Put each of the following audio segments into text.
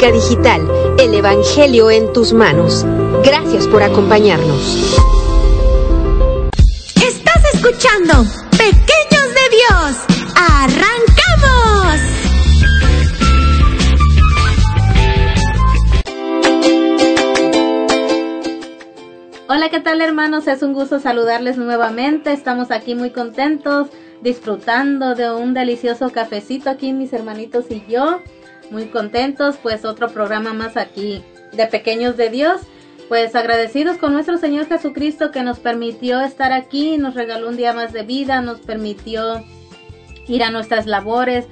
Católica Digital, el Evangelio en tus manos. Gracias por acompañarnos. Estás escuchando Pequeños de Dios. ¡Arrancamos! Hola, ¿qué tal hermanos? Es un gusto saludarles nuevamente. Estamos aquí muy contentos disfrutando de un delicioso cafecito aquí mis hermanitos y yo. Muy contentos, pues otro programa más aquí de Pequeños de Dios. Pues agradecidos con nuestro Señor Jesucristo que nos permitió estar aquí, nos regaló un día más de vida, nos permitió ir a nuestras labores,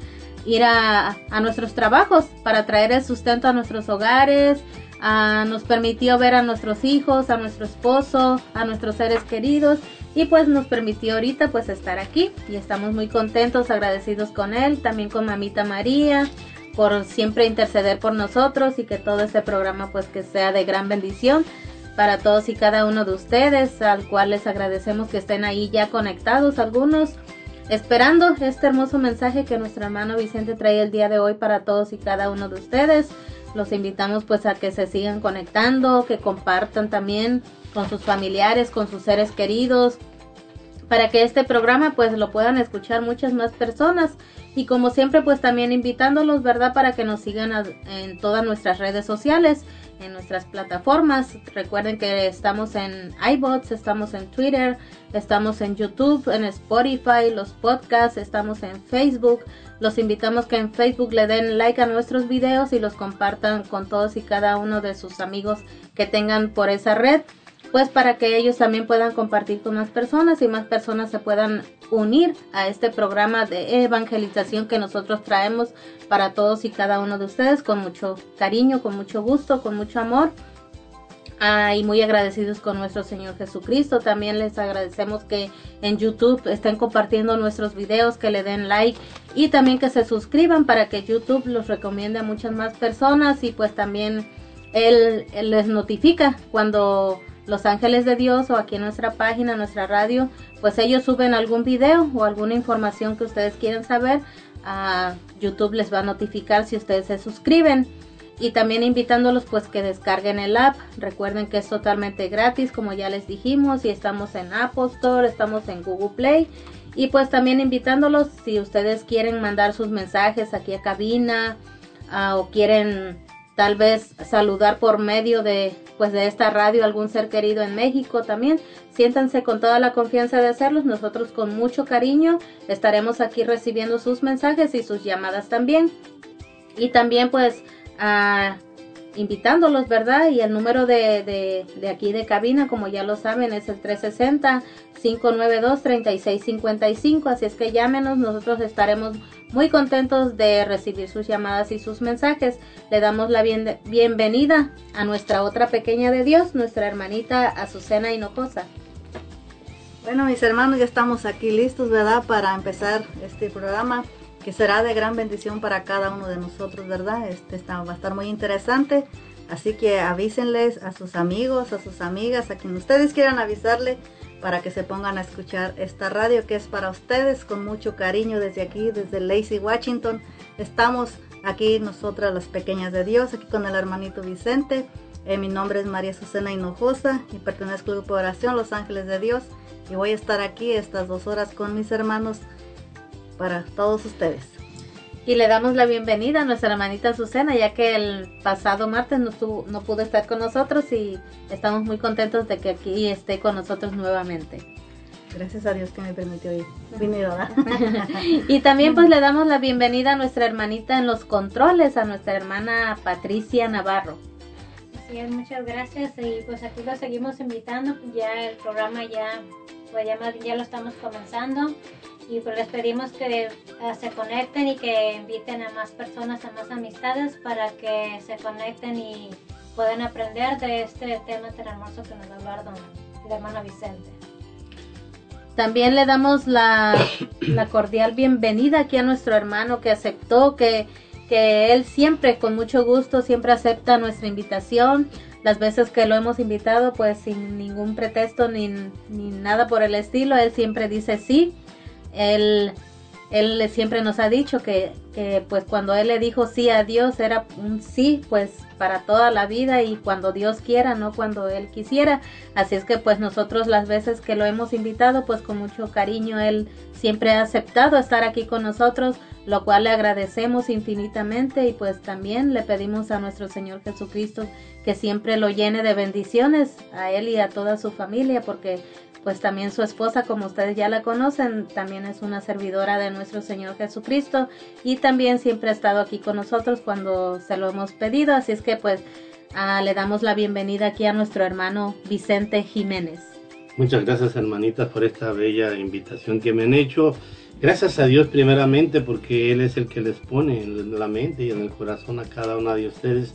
ir a, a nuestros trabajos para traer el sustento a nuestros hogares, nos permitió ver a nuestros hijos, a nuestro esposo, a nuestros seres queridos y pues nos permitió ahorita pues estar aquí y estamos muy contentos, agradecidos con él, también con mamita María por siempre interceder por nosotros y que todo este programa pues que sea de gran bendición para todos y cada uno de ustedes, al cual les agradecemos que estén ahí ya conectados algunos, esperando este hermoso mensaje que nuestro hermano Vicente trae el día de hoy para todos y cada uno de ustedes. Los invitamos pues a que se sigan conectando, que compartan también con sus familiares, con sus seres queridos, para que este programa pues lo puedan escuchar muchas más personas y como siempre pues también invitándolos, ¿verdad? Para que nos sigan en todas nuestras redes sociales en nuestras plataformas. Recuerden que estamos en iBots, estamos en Twitter, estamos en YouTube, en Spotify, los podcasts, estamos en Facebook. Los invitamos que en Facebook le den like a nuestros videos y los compartan con todos y cada uno de sus amigos que tengan por esa red pues para que ellos también puedan compartir con más personas y más personas se puedan unir a este programa de evangelización que nosotros traemos para todos y cada uno de ustedes con mucho cariño, con mucho gusto, con mucho amor. Ah, y muy agradecidos con nuestro Señor Jesucristo. También les agradecemos que en YouTube estén compartiendo nuestros videos, que le den like y también que se suscriban para que YouTube los recomiende a muchas más personas y pues también él les notifica cuando los Ángeles de Dios o aquí en nuestra página, nuestra radio, pues ellos suben algún video o alguna información que ustedes quieren saber. A YouTube les va a notificar si ustedes se suscriben. Y también invitándolos pues que descarguen el app. Recuerden que es totalmente gratis como ya les dijimos. Y estamos en Apple Store, estamos en Google Play. Y pues también invitándolos si ustedes quieren mandar sus mensajes aquí a cabina o quieren tal vez saludar por medio de pues de esta radio algún ser querido en México también. Siéntanse con toda la confianza de hacerlos nosotros con mucho cariño estaremos aquí recibiendo sus mensajes y sus llamadas también. Y también pues invitándolos, ¿verdad? Y el número de, de, aquí de cabina, como ya lo saben, es el 360-592-3655. Así es que llámenos, nosotros estaremos muy contentos de recibir sus llamadas y sus mensajes. Le damos la bienvenida a nuestra otra pequeña de Dios, nuestra hermanita Azucena Hinojosa. Bueno, mis hermanos, ya estamos aquí listos, ¿verdad? Para empezar este programa que será de gran bendición para cada uno de nosotros, ¿verdad? Este va a estar muy interesante. Así que avísenles a sus amigos, a sus amigas, a quien ustedes quieran avisarle para que se pongan a escuchar esta radio que es para ustedes con mucho cariño desde aquí, desde Lacey, Washington. Estamos aquí nosotras las pequeñas de Dios, aquí con el hermanito Vicente. Eh, mi nombre es María Susana Hinojosa y pertenezco al grupo de oración Los Ángeles de Dios y voy a estar aquí estas dos horas con mis hermanos para todos ustedes. Y le damos la bienvenida a nuestra hermanita Susana, ya que el pasado martes no, no pudo estar con nosotros y estamos muy contentos de que aquí esté con nosotros nuevamente. Gracias a Dios que me permitió ir. y también pues le damos la bienvenida a nuestra hermanita en los controles, a nuestra hermana Patricia Navarro. Así es, muchas gracias y pues aquí lo seguimos invitando, ya el programa ya, pues ya, ya lo estamos comenzando y pues les pedimos que eh, se conecten y que inviten a más personas, a más amistades para que se conecten y puedan aprender de este tema tan hermoso que nos va a hablar el hermano Vicente. También le damos la, la, cordial bienvenida aquí a nuestro hermano que aceptó, que, que él siempre, con mucho gusto, siempre acepta nuestra invitación. Las veces que lo hemos invitado, pues sin ningún pretexto ni, ni nada por el estilo, él siempre dice sí él, él siempre nos ha dicho que, que pues cuando él le dijo sí a Dios era un sí pues para toda la vida y cuando Dios quiera, no cuando él quisiera. Así es que pues nosotros las veces que lo hemos invitado pues con mucho cariño él siempre ha aceptado estar aquí con nosotros, lo cual le agradecemos infinitamente y pues también le pedimos a nuestro Señor Jesucristo que siempre lo llene de bendiciones a él y a toda su familia porque pues también su esposa, como ustedes ya la conocen, también es una servidora de nuestro Señor Jesucristo y también siempre ha estado aquí con nosotros cuando se lo hemos pedido, así es que pues ah, le damos la bienvenida aquí a nuestro hermano Vicente Jiménez. Muchas gracias hermanitas por esta bella invitación que me han hecho. Gracias a Dios primeramente porque Él es el que les pone en la mente y en el corazón a cada una de ustedes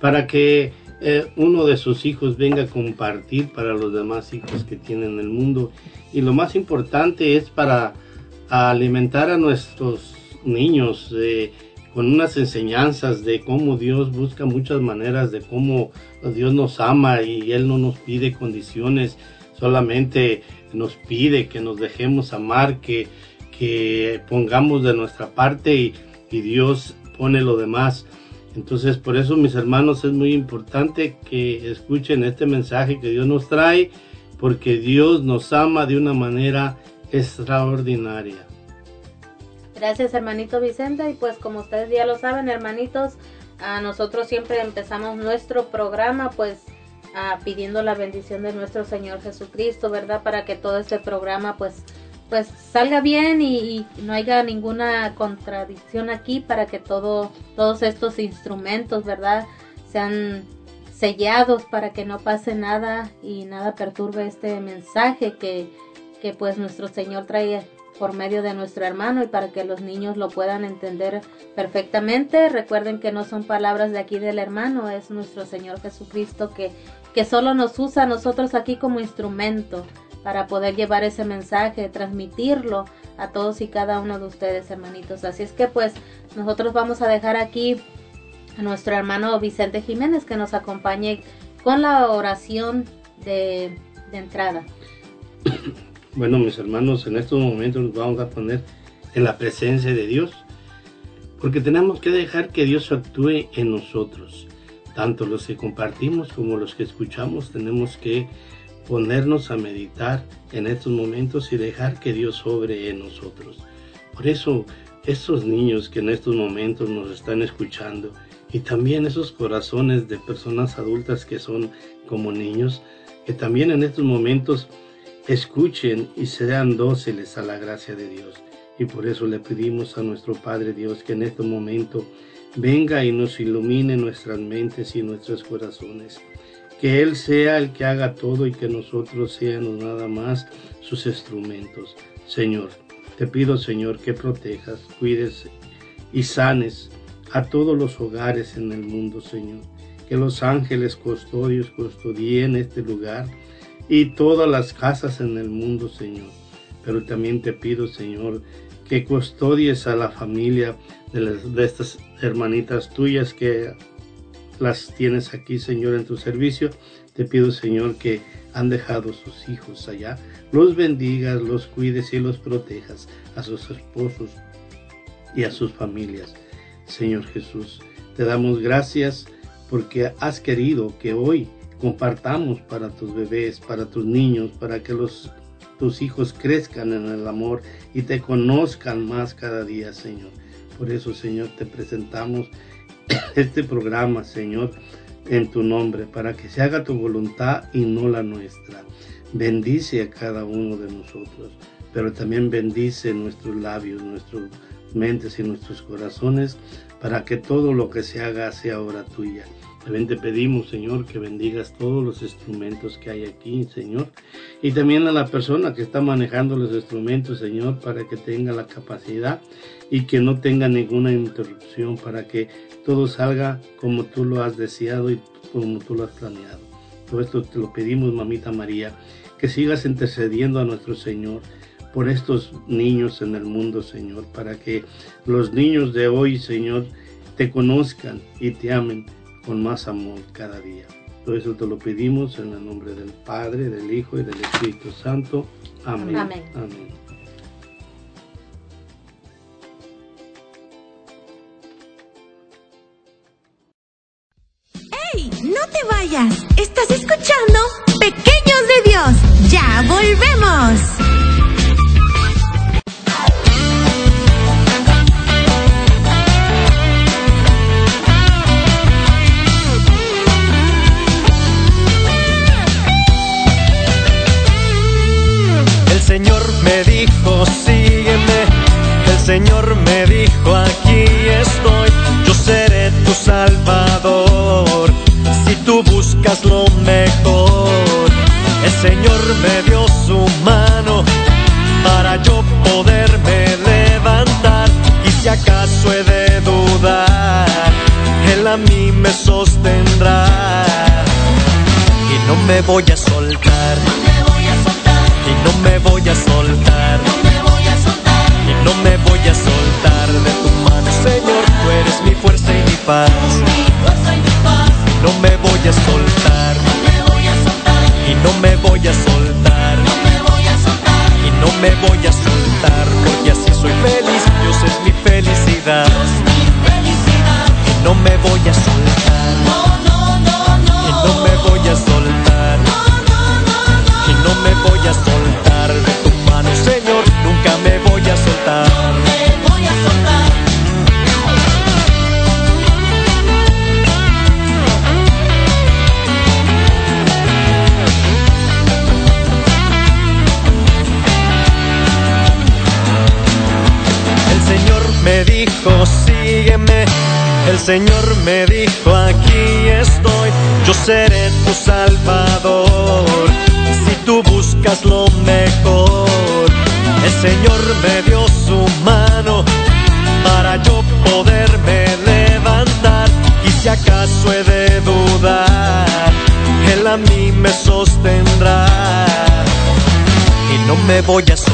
para que eh, uno de sus hijos venga a compartir para los demás hijos que tienen en el mundo. Y lo más importante es para alimentar a nuestros niños eh, con unas enseñanzas de cómo Dios busca muchas maneras, de cómo Dios nos ama y Él no nos pide condiciones, solamente nos pide que nos dejemos amar, que, que pongamos de nuestra parte y, y Dios pone lo demás. Entonces, por eso, mis hermanos, es muy importante que escuchen este mensaje que Dios nos trae, porque Dios nos ama de una manera extraordinaria. Gracias, hermanito Vicente. Y pues, como ustedes ya lo saben, hermanitos, a nosotros siempre empezamos nuestro programa, pues, pidiendo la bendición de nuestro Señor Jesucristo, ¿verdad? Para que todo este programa, pues, pues salga bien y, no haya ninguna contradicción aquí para que todo, todos estos instrumentos, ¿verdad? Sean sellados para que no pase nada y nada perturbe este mensaje que, que pues nuestro Señor trae por medio de nuestro hermano y para que los niños lo puedan entender perfectamente. Recuerden que no son palabras de aquí del hermano, es nuestro Señor Jesucristo que, que solo nos usa a nosotros aquí como instrumento para poder llevar ese mensaje, transmitirlo a todos y cada uno de ustedes, hermanitos. Así es que pues nosotros vamos a dejar aquí a nuestro hermano Vicente Jiménez que nos acompañe con la oración de, entrada. Bueno, mis hermanos, en estos momentos nos vamos a poner en la presencia de Dios, porque tenemos que dejar que Dios actúe en nosotros. Tanto los que compartimos como los que escuchamos tenemos que ponernos a meditar en estos momentos y dejar que Dios sobre en nosotros. Por eso, esos niños que en estos momentos nos están escuchando y también esos corazones de personas adultas que son como niños, que también en estos momentos escuchen y sean dóciles a la gracia de Dios. Y por eso le pedimos a nuestro Padre Dios que en este momento venga y nos ilumine nuestras mentes y nuestros corazones que Él sea el que haga todo y que nosotros seamos nada más sus instrumentos. Señor, te pido, Señor, que protejas, cuides y sanes a todos los hogares en el mundo, Señor. Que los ángeles custodios custodien este lugar y todas las casas en el mundo, Señor. Pero también te pido, Señor, que custodies a la familia de, de estas hermanitas tuyas que las tienes aquí, Señor, en tu servicio. Te pido, Señor, que han dejado sus hijos allá. Los bendigas, los cuides y los protejas a sus esposos y a sus familias. Señor Jesús, te damos gracias porque has querido que hoy compartamos para tus bebés, para tus niños, para que los tus hijos crezcan en el amor y te conozcan más cada día, Señor. Por eso, Señor, te presentamos este programa, Señor, en tu nombre, para que se haga tu voluntad y no la nuestra. Bendice a cada uno de nosotros, pero también bendice nuestros labios, nuestras mentes y nuestros corazones, para que todo lo que se haga sea obra tuya. También te pedimos, Señor, que bendigas todos los instrumentos que hay aquí, Señor. Y también a la persona que está manejando los instrumentos, Señor, para que tenga la capacidad y que no tenga ninguna interrupción, para que todo salga como tú lo has deseado y como tú lo has planeado. Todo esto te lo pedimos, mamita María, que sigas intercediendo a nuestro Señor por estos niños en el mundo, Señor, para que los niños de hoy, Señor, te conozcan y te amen con más amor cada día. Todo eso te lo pedimos en el nombre del Padre, del Hijo y del Espíritu Santo. Amén. Amén. Amén. ¡Hey! ¡No te vayas! ¿Estás escuchando? Pequeños de Dios. Ya volvemos. Y no me voy a soltar. Y no me voy a soltar. Y no me voy a soltar de tu mano, Señor. Tú eres mi fuerza y mi paz. Y no me voy a soltar. Y no me voy a soltar. Y no me voy a soltar. Porque así soy feliz. Dios es mi felicidad. Y no me voy a soltar. Voy a.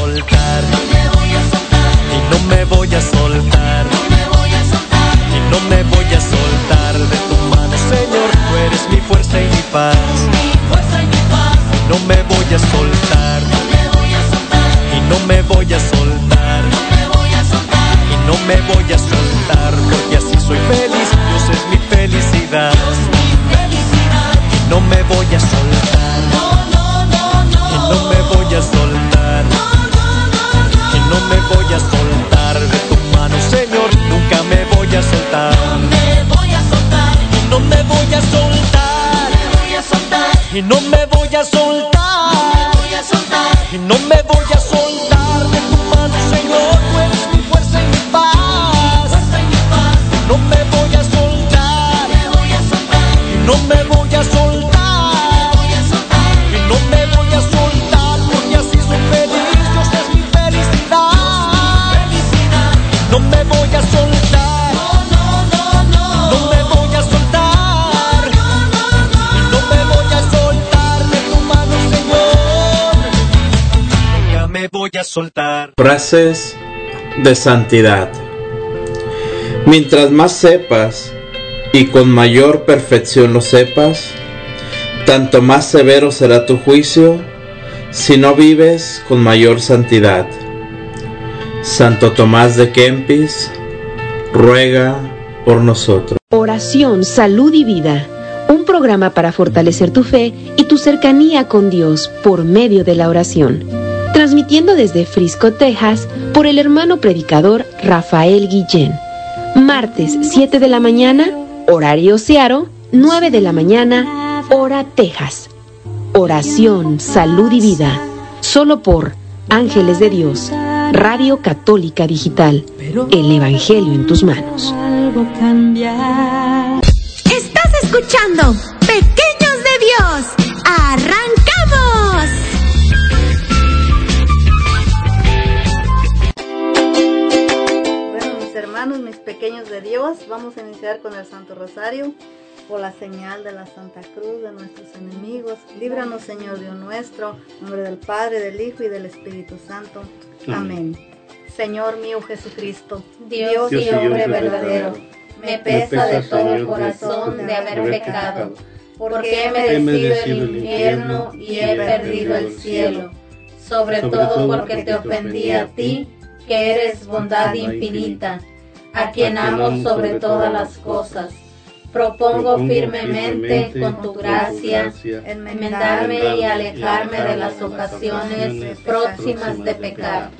Y no me Frases de santidad. Mientras más sepas y con mayor perfección lo sepas, tanto más severo será tu juicio si no vives con mayor santidad. Santo Tomás de Kempis ruega por nosotros. Oración, salud y vida. Un programa para fortalecer tu fe y tu cercanía con Dios por medio de la oración. Transmitiendo desde Frisco, Texas, por el hermano predicador Rafael Guillén. Martes 7 de la mañana, horario Searo, 9 de la mañana, hora Texas. Oración, salud y vida. Solo por Ángeles de Dios, Radio Católica Digital. El Evangelio en tus manos. Estás escuchando Pequeños de Dios. ¡Arrancamos! Pequeños de Dios, vamos a iniciar con el Santo Rosario por la señal de la Santa Cruz de nuestros enemigos. Líbranos, Señor Dios nuestro, en nombre del Padre, del Hijo y del Espíritu Santo. Amén. Señor mío Jesucristo, Dios Dios y hombre verdadero, me pesa de todo el corazón de haber pecado, porque he merecido el infierno y he perdido el cielo, sobre todo porque te ofendí a ti, que eres bondad infinita, a quien amo sobre todas las cosas. propongo firmemente con tu gracia enmendarme y alejarme de las ocasiones próximas de pecar,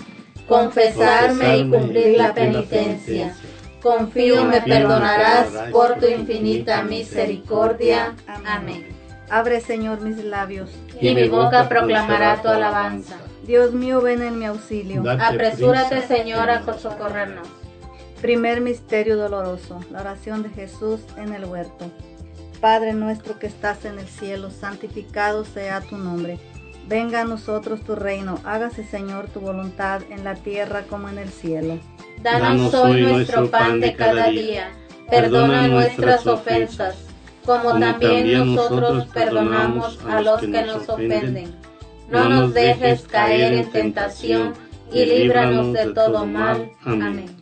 confesarme y cumplir la penitencia. Confío me perdonarás por tu infinita misericordia. Amén. Abre, Señor, mis labios. Y mi boca proclamará tu alabanza. Dios mío, ven en mi auxilio. Apresúrate, Señor, a socorrernos. Primer misterio doloroso, la oración de Jesús en el huerto. Padre nuestro que estás en el cielo, santificado sea tu nombre. Venga a nosotros tu reino, hágase Señor tu voluntad en la tierra como en el cielo. Danos hoy nuestro pan de cada día. Perdona nuestras ofensas, como también nosotros perdonamos a los que nos ofenden. No nos dejes caer en tentación y líbranos de todo mal. Amén.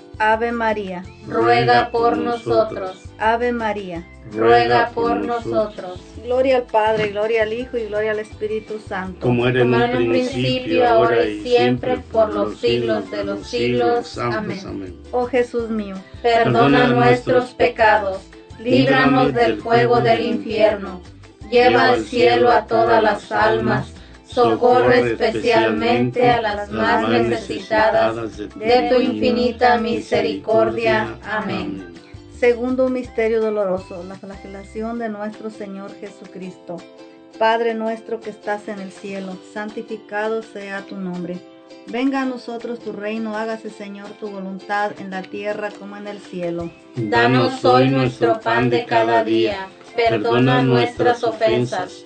Ave María, ruega por nosotros. Ave María, ruega por nosotros. Gloria al Padre, gloria al Hijo y gloria al Espíritu Santo. Como era en un principio, ahora y siempre, por los siglos de los siglos. Amén. Oh Jesús mío, perdona nuestros pecados, líbranos del fuego del infierno, lleva al cielo a todas las almas, socorre especialmente a las más necesitadas de tu infinita misericordia. Amén. Segundo misterio doloroso, la flagelación de nuestro Señor Jesucristo. Padre nuestro que estás en el cielo, santificado sea tu nombre. Venga a nosotros tu reino, hágase Señor tu voluntad en la tierra como en el cielo. Danos hoy nuestro pan de cada día, perdona nuestras ofensas,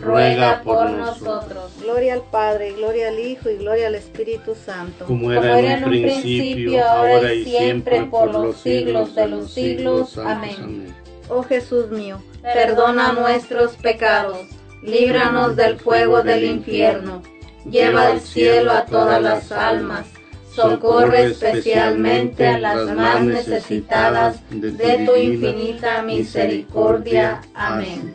ruega por nosotros. Gloria al Padre, gloria al Hijo y gloria al Espíritu Santo. Como era, en un principio, ahora y siempre, por los siglos de los siglos. Amén. Oh Jesús mío, perdona nuestros pecados, líbranos del fuego del infierno, lleva al cielo a todas las almas, socorre especialmente a las más necesitadas. de tu infinita misericordia. Amén.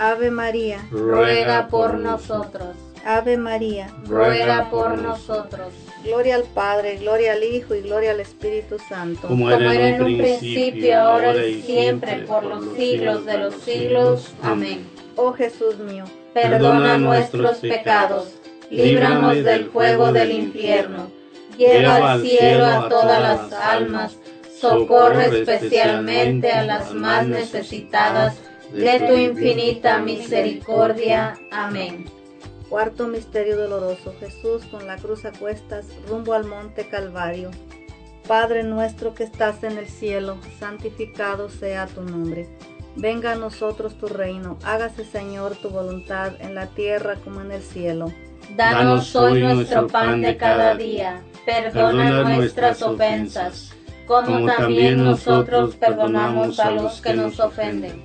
Ave María, ruega por nosotros. Ave María, ruega por nosotros. Gloria al Padre, gloria al Hijo y gloria al Espíritu Santo. Como era en un principio, ahora y siempre, por los siglos de los siglos. Amén. Oh Jesús mío, perdona nuestros pecados, líbranos del fuego del infierno, lleva al cielo a todas las almas, socorre especialmente a las más necesitadas de tu infinita misericordia. Amén. Cuarto misterio doloroso. Jesús con la cruz a cuestas rumbo al monte Calvario. Padre nuestro que estás en el cielo, santificado sea tu nombre. Venga a nosotros tu reino. Hágase, Señor, tu voluntad en la tierra como en el cielo. Danos hoy nuestro pan de cada día. Perdona nuestras ofensas, como también nosotros perdonamos a los que nos ofenden.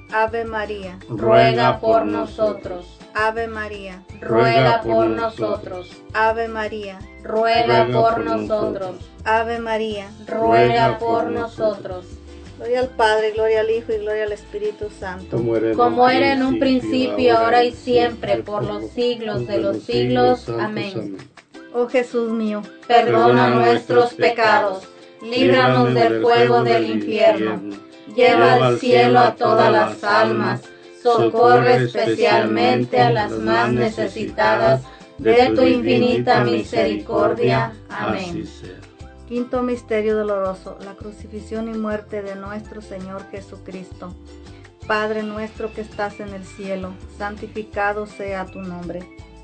Ave María, Ruega por nosotros. Ave María, Ruega por nosotros. Ave María, Ruega por nosotros. Ave María. Ruega por nosotros. Gloria al Padre, gloria al Hijo y gloria al Espíritu Santo. Como era en un principio, ahora y siempre, por los siglos de los siglos. Amén. Oh Jesús mío, Perdona nuestros pecados, líbranos del fuego del infierno, lleva al cielo a todas las almas, socorre especialmente a las más necesitadas de tu infinita misericordia. Amén. Quinto misterio doloroso, la crucifixión y muerte de nuestro Señor Jesucristo. Padre nuestro que estás en el cielo, santificado sea tu nombre.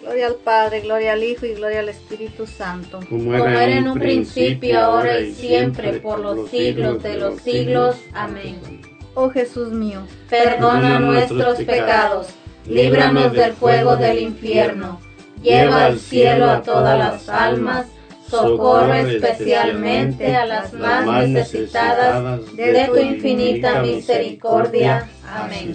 Gloria al Padre, gloria al Hijo y gloria al Espíritu Santo. Como era en un principio, ahora y siempre, por los siglos de los siglos. Amén. Oh Jesús mío, Perdona nuestros pecados, líbranos del fuego del infierno, lleva al cielo a todas las almas, socorre especialmente a las más necesitadas de tu infinita misericordia. Amén.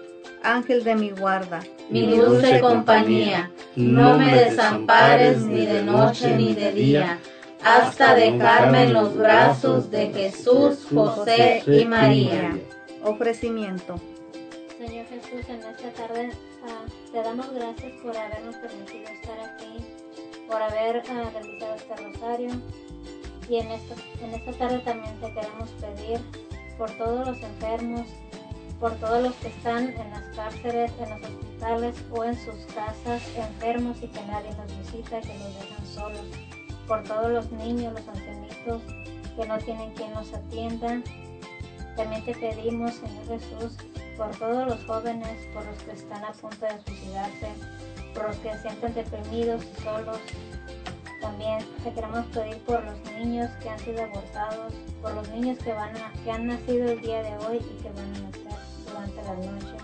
Ángel de mi guarda, Mi dulce compañía, no me desampares ni de noche ni de día, hasta dejarme en los brazos de Jesús, José y María. ofrecimiento. Señor Jesús, en esta tarde ah, te damos gracias por habernos permitido estar aquí, por haber ah, realizado este rosario. Y en esta, en esta tarde también te queremos pedir por todos los enfermos, por todos los que están en las cárceles, en los hospitales o en sus casas, enfermos y que nadie los visita, que los dejan solos. Por todos los niños, los ancianitos que no tienen quien los atienda. También te pedimos, Señor Jesús, por todos los jóvenes, por los que están a punto de suicidarse, por los que se sienten deprimidos y solos. También te queremos pedir por los niños que han sido abortados, por los niños que, van a- que han nacido el día de hoy y que van a nacer durante la noche.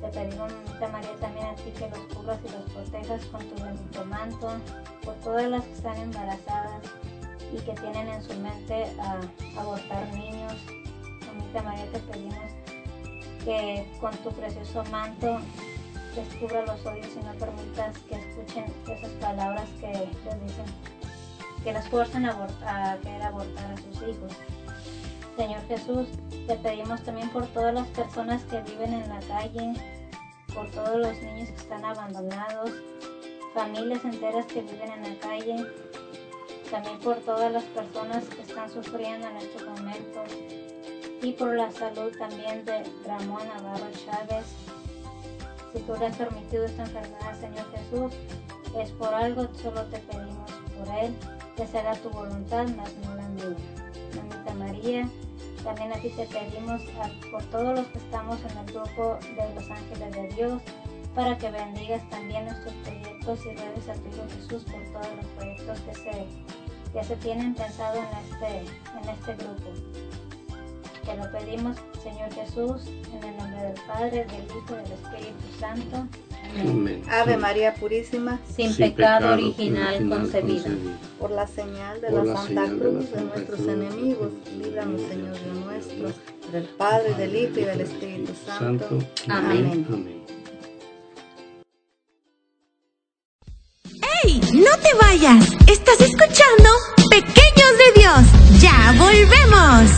Te pedimos, María, también a ti que los cubras y los protejas con tu bendito manto, por todas las que están embarazadas y que tienen en su mente a abortar niños. Mamita María, te pedimos que con tu precioso manto les cubra los oídos y no permitas que escuchen esas palabras que les dicen, que les fuerzan a, abort- a querer abortar a sus hijos. Señor Jesús, te pedimos también por todas las personas que viven en la calle, por todos los niños que están abandonados, familias enteras que viven en la calle, también por todas las personas que están sufriendo en estos momentos y por la salud también de Ramón Navarro Chávez. Si tú le has permitido esta enfermedad, Señor Jesús, es por algo, solo te pedimos por él, que se haga tu voluntad, más no la mía. Mamita María, también a ti te pedimos por todos los que estamos en el grupo de los ángeles de Dios, para que bendigas también nuestros proyectos y redes a tu Hijo Jesús por todos los proyectos que se, que se tienen pensado en este, en este grupo. Te lo pedimos, Señor Jesús, en el nombre del Padre, del Hijo y del Espíritu Santo. Amén. Amén. Ave María Purísima, Sin, pecado, original, concebida. por la señal de Por la, la Santa de Cruz de, nuestros Cruz. enemigos, líbranos, Señor Dios nuestro, del Padre, del Hijo y del Espíritu Santo. Santo. Amén. Amén. ¡Ey! ¡No te vayas! Estás escuchando Pequeños de Dios. ¡Ya volvemos!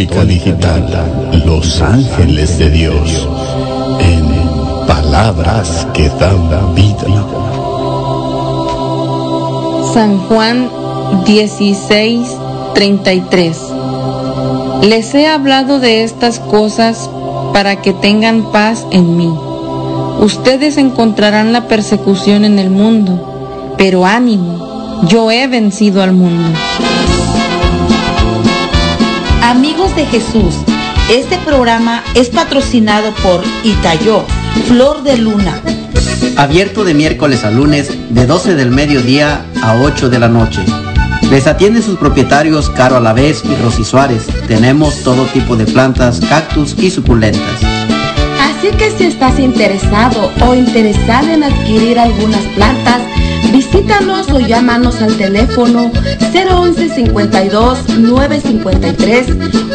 Digital, Los Ángeles de Dios, en palabras que dan vida. San Juan 16, 33. Les he hablado de estas cosas para que tengan paz en mí. Ustedes encontrarán la persecución en el mundo, pero ánimo, yo he vencido al mundo. Amigos de Jesús, este programa es patrocinado por Itayo, Flor de Luna. Abierto de miércoles a lunes de 12 del mediodía a 8 de la noche. Les atienden sus propietarios Caro Alavés y Rosy Suárez. Tenemos todo tipo de plantas, cactus y suculentas. Así que si estás interesado o interesada en adquirir algunas plantas, visítanos o llámanos al teléfono 011 52 953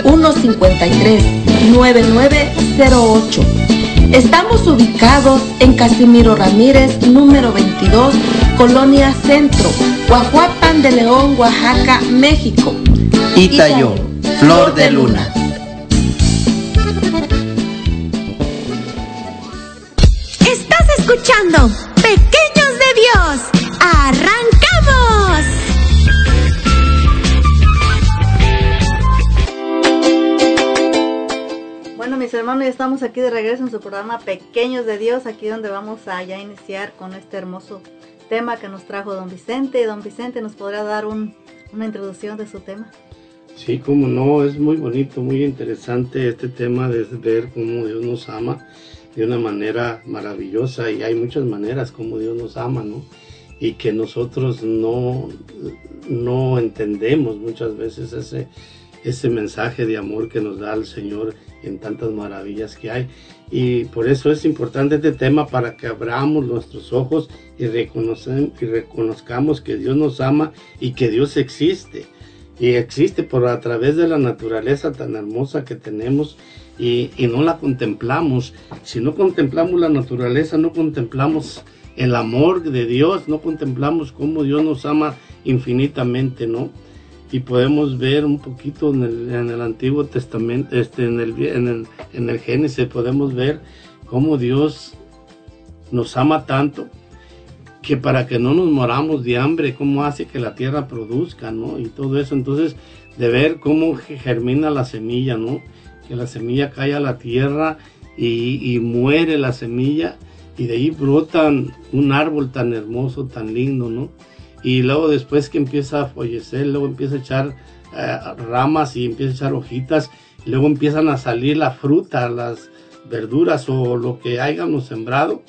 153 9908. Estamos ubicados en Casimiro Ramírez, número 22, Colonia Centro, Guajuapan de León, Oaxaca, México. Itayo, Flor de Luna. Estamos aquí de regreso en su programa Pequeños de Dios, aquí donde vamos a ya iniciar con este hermoso tema que nos trajo don Vicente. Don Vicente nos podrá dar un- una introducción de su tema. Sí, como no, es muy bonito, muy interesante este tema de ver cómo Dios nos ama de una manera maravillosa y hay muchas maneras como Dios nos ama, ¿no? Y que nosotros no, no entendemos muchas veces ese, ese mensaje de amor que nos da el Señor en tantas maravillas que hay. Y por eso es importante este tema para que abramos nuestros ojos y, y reconozcamos que Dios nos ama y que Dios existe y existe por a través de la naturaleza tan hermosa que tenemos y, y no la contemplamos. Si no contemplamos la naturaleza, no contemplamos el amor de Dios, no contemplamos cómo Dios nos ama infinitamente, ¿no? Y podemos ver un poquito en el, en el Antiguo Testamento, este, en, el, en, el, en el Génesis, podemos ver cómo Dios nos ama tanto que para que no nos moramos de hambre, cómo hace que la tierra produzca, ¿no? Y todo eso, entonces, de ver cómo ge- germina la semilla, ¿no? Que la semilla cae a la tierra y, y muere la semilla y de ahí brotan un árbol tan hermoso, tan lindo, ¿no? Y luego después que empieza a fallecer, luego empieza a echar eh, ramas y empieza a echar hojitas, y luego empiezan a salir la fruta, las verduras o lo que hayamos sembrado.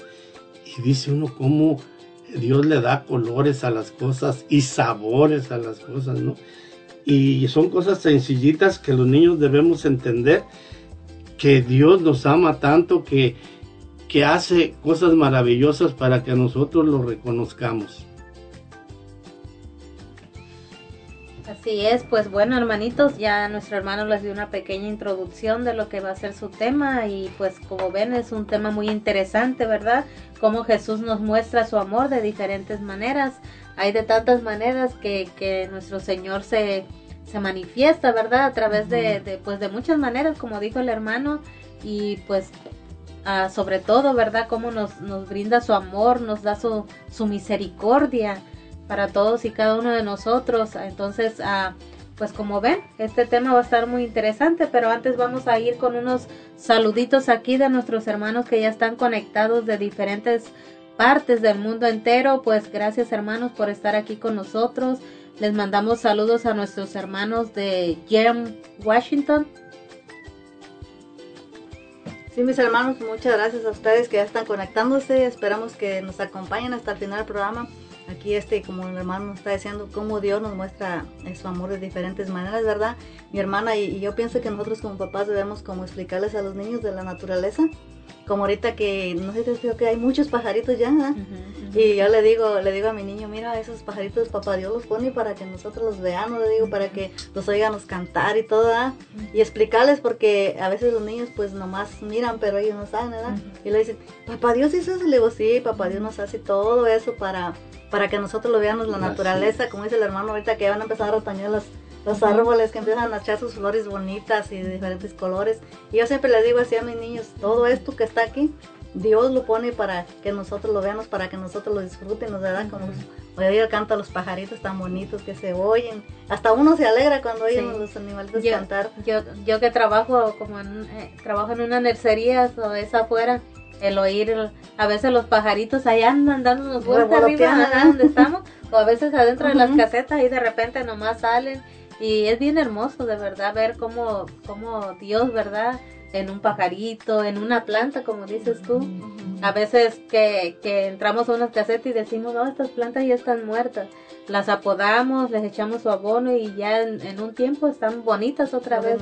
Y dice uno cómo Dios le da colores a las cosas y sabores a las cosas, ¿no? Y son cosas sencillitas que los niños debemos entender que Dios nos ama tanto que, que hace cosas maravillosas para que nosotros lo reconozcamos. Así es, pues bueno hermanitos, ya nuestro hermano les dio una pequeña introducción de lo que va a ser su tema y pues como ven es un tema muy interesante, ¿verdad? Cómo Jesús nos muestra su amor de diferentes maneras. Hay de tantas maneras que, que nuestro Señor se, se manifiesta, ¿verdad? A través de, de, pues de muchas maneras, como dijo el hermano, y pues ah, sobre todo, ¿verdad? Cómo nos, nos brinda su amor, nos da su, su misericordia para todos y cada uno de nosotros. Entonces, ah, pues como ven, este tema va a estar muy interesante, pero antes vamos a ir con unos saluditos aquí de nuestros hermanos que ya están conectados de diferentes partes del mundo entero. Pues gracias hermanos por estar aquí con nosotros. Les mandamos saludos a nuestros hermanos de Jerem, Washington. Sí, mis hermanos, muchas gracias a ustedes que ya están conectándose. Esperamos que nos acompañen hasta el final del programa. Aquí este, como el hermano nos está diciendo, cómo Dios nos muestra su amor de diferentes maneras, ¿verdad? Mi hermana y, y yo pienso que nosotros como papás debemos como explicarles a los niños de la naturaleza. Como ahorita que, no sé si te que hay muchos pajaritos ya, ¿verdad? Y yo le digo, le digo a mi niño, mira, esos pajaritos papá Dios los pone para que nosotros los veamos, le digo, para que los oigamos cantar y todo, ¿verdad? Y explicarles porque a veces los niños pues nomás miran, pero ellos no saben, ¿verdad? Y le dicen, papá Dios hizo eso, le digo, sí, papá Dios nos hace todo eso para, para que nosotros lo veamos la naturaleza, como dice el hermano ahorita que van a empezar a retoñar los, los árboles, que empiezan a echar sus flores bonitas y de diferentes colores. Y yo siempre les digo así a mis niños, todo esto que está aquí, Dios lo pone para que nosotros lo veamos, para que nosotros lo disfruten, ¿verdad? Como oír el canto a los pajaritos tan bonitos que se oyen. Hasta uno se alegra cuando oye Sí. los animalitos yo, cantar. yo, yo que trabajo como en, un- eh, trabajo en una nercería o es afuera, el oír el- a veces los pajaritos allá andan dándonos vueltas arriba ¿no? donde estamos, o a veces adentro de las casetas y de repente nomás salen y es bien hermoso de verdad ver cómo, cómo Dios, ¿verdad? En un pajarito, en una planta, como dices tú. A veces que, que entramos a unas casetas y decimos, no, estas plantas ya están muertas. Las apodamos, les echamos su abono y ya en, en un tiempo están bonitas otra vez.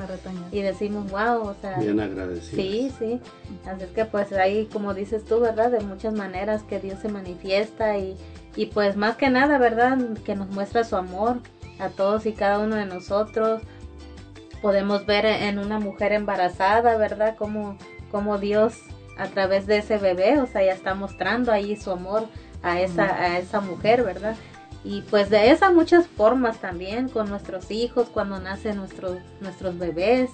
Y decimos, wow, o sea, Bien agradecido. sí, sí. Así es que pues ahí, como dices tú, ¿verdad? De muchas maneras que Dios se manifiesta y, y pues más que nada, ¿verdad? Que nos muestra su amor a todos y cada uno de nosotros. Podemos ver en una mujer embarazada, ¿verdad? Como, como Dios a través de ese bebé, o sea, ya está mostrando ahí su amor a esa, a esa mujer, ¿verdad? Y pues de esas muchas formas también, con nuestros hijos, cuando nacen nuestros, nuestros bebés,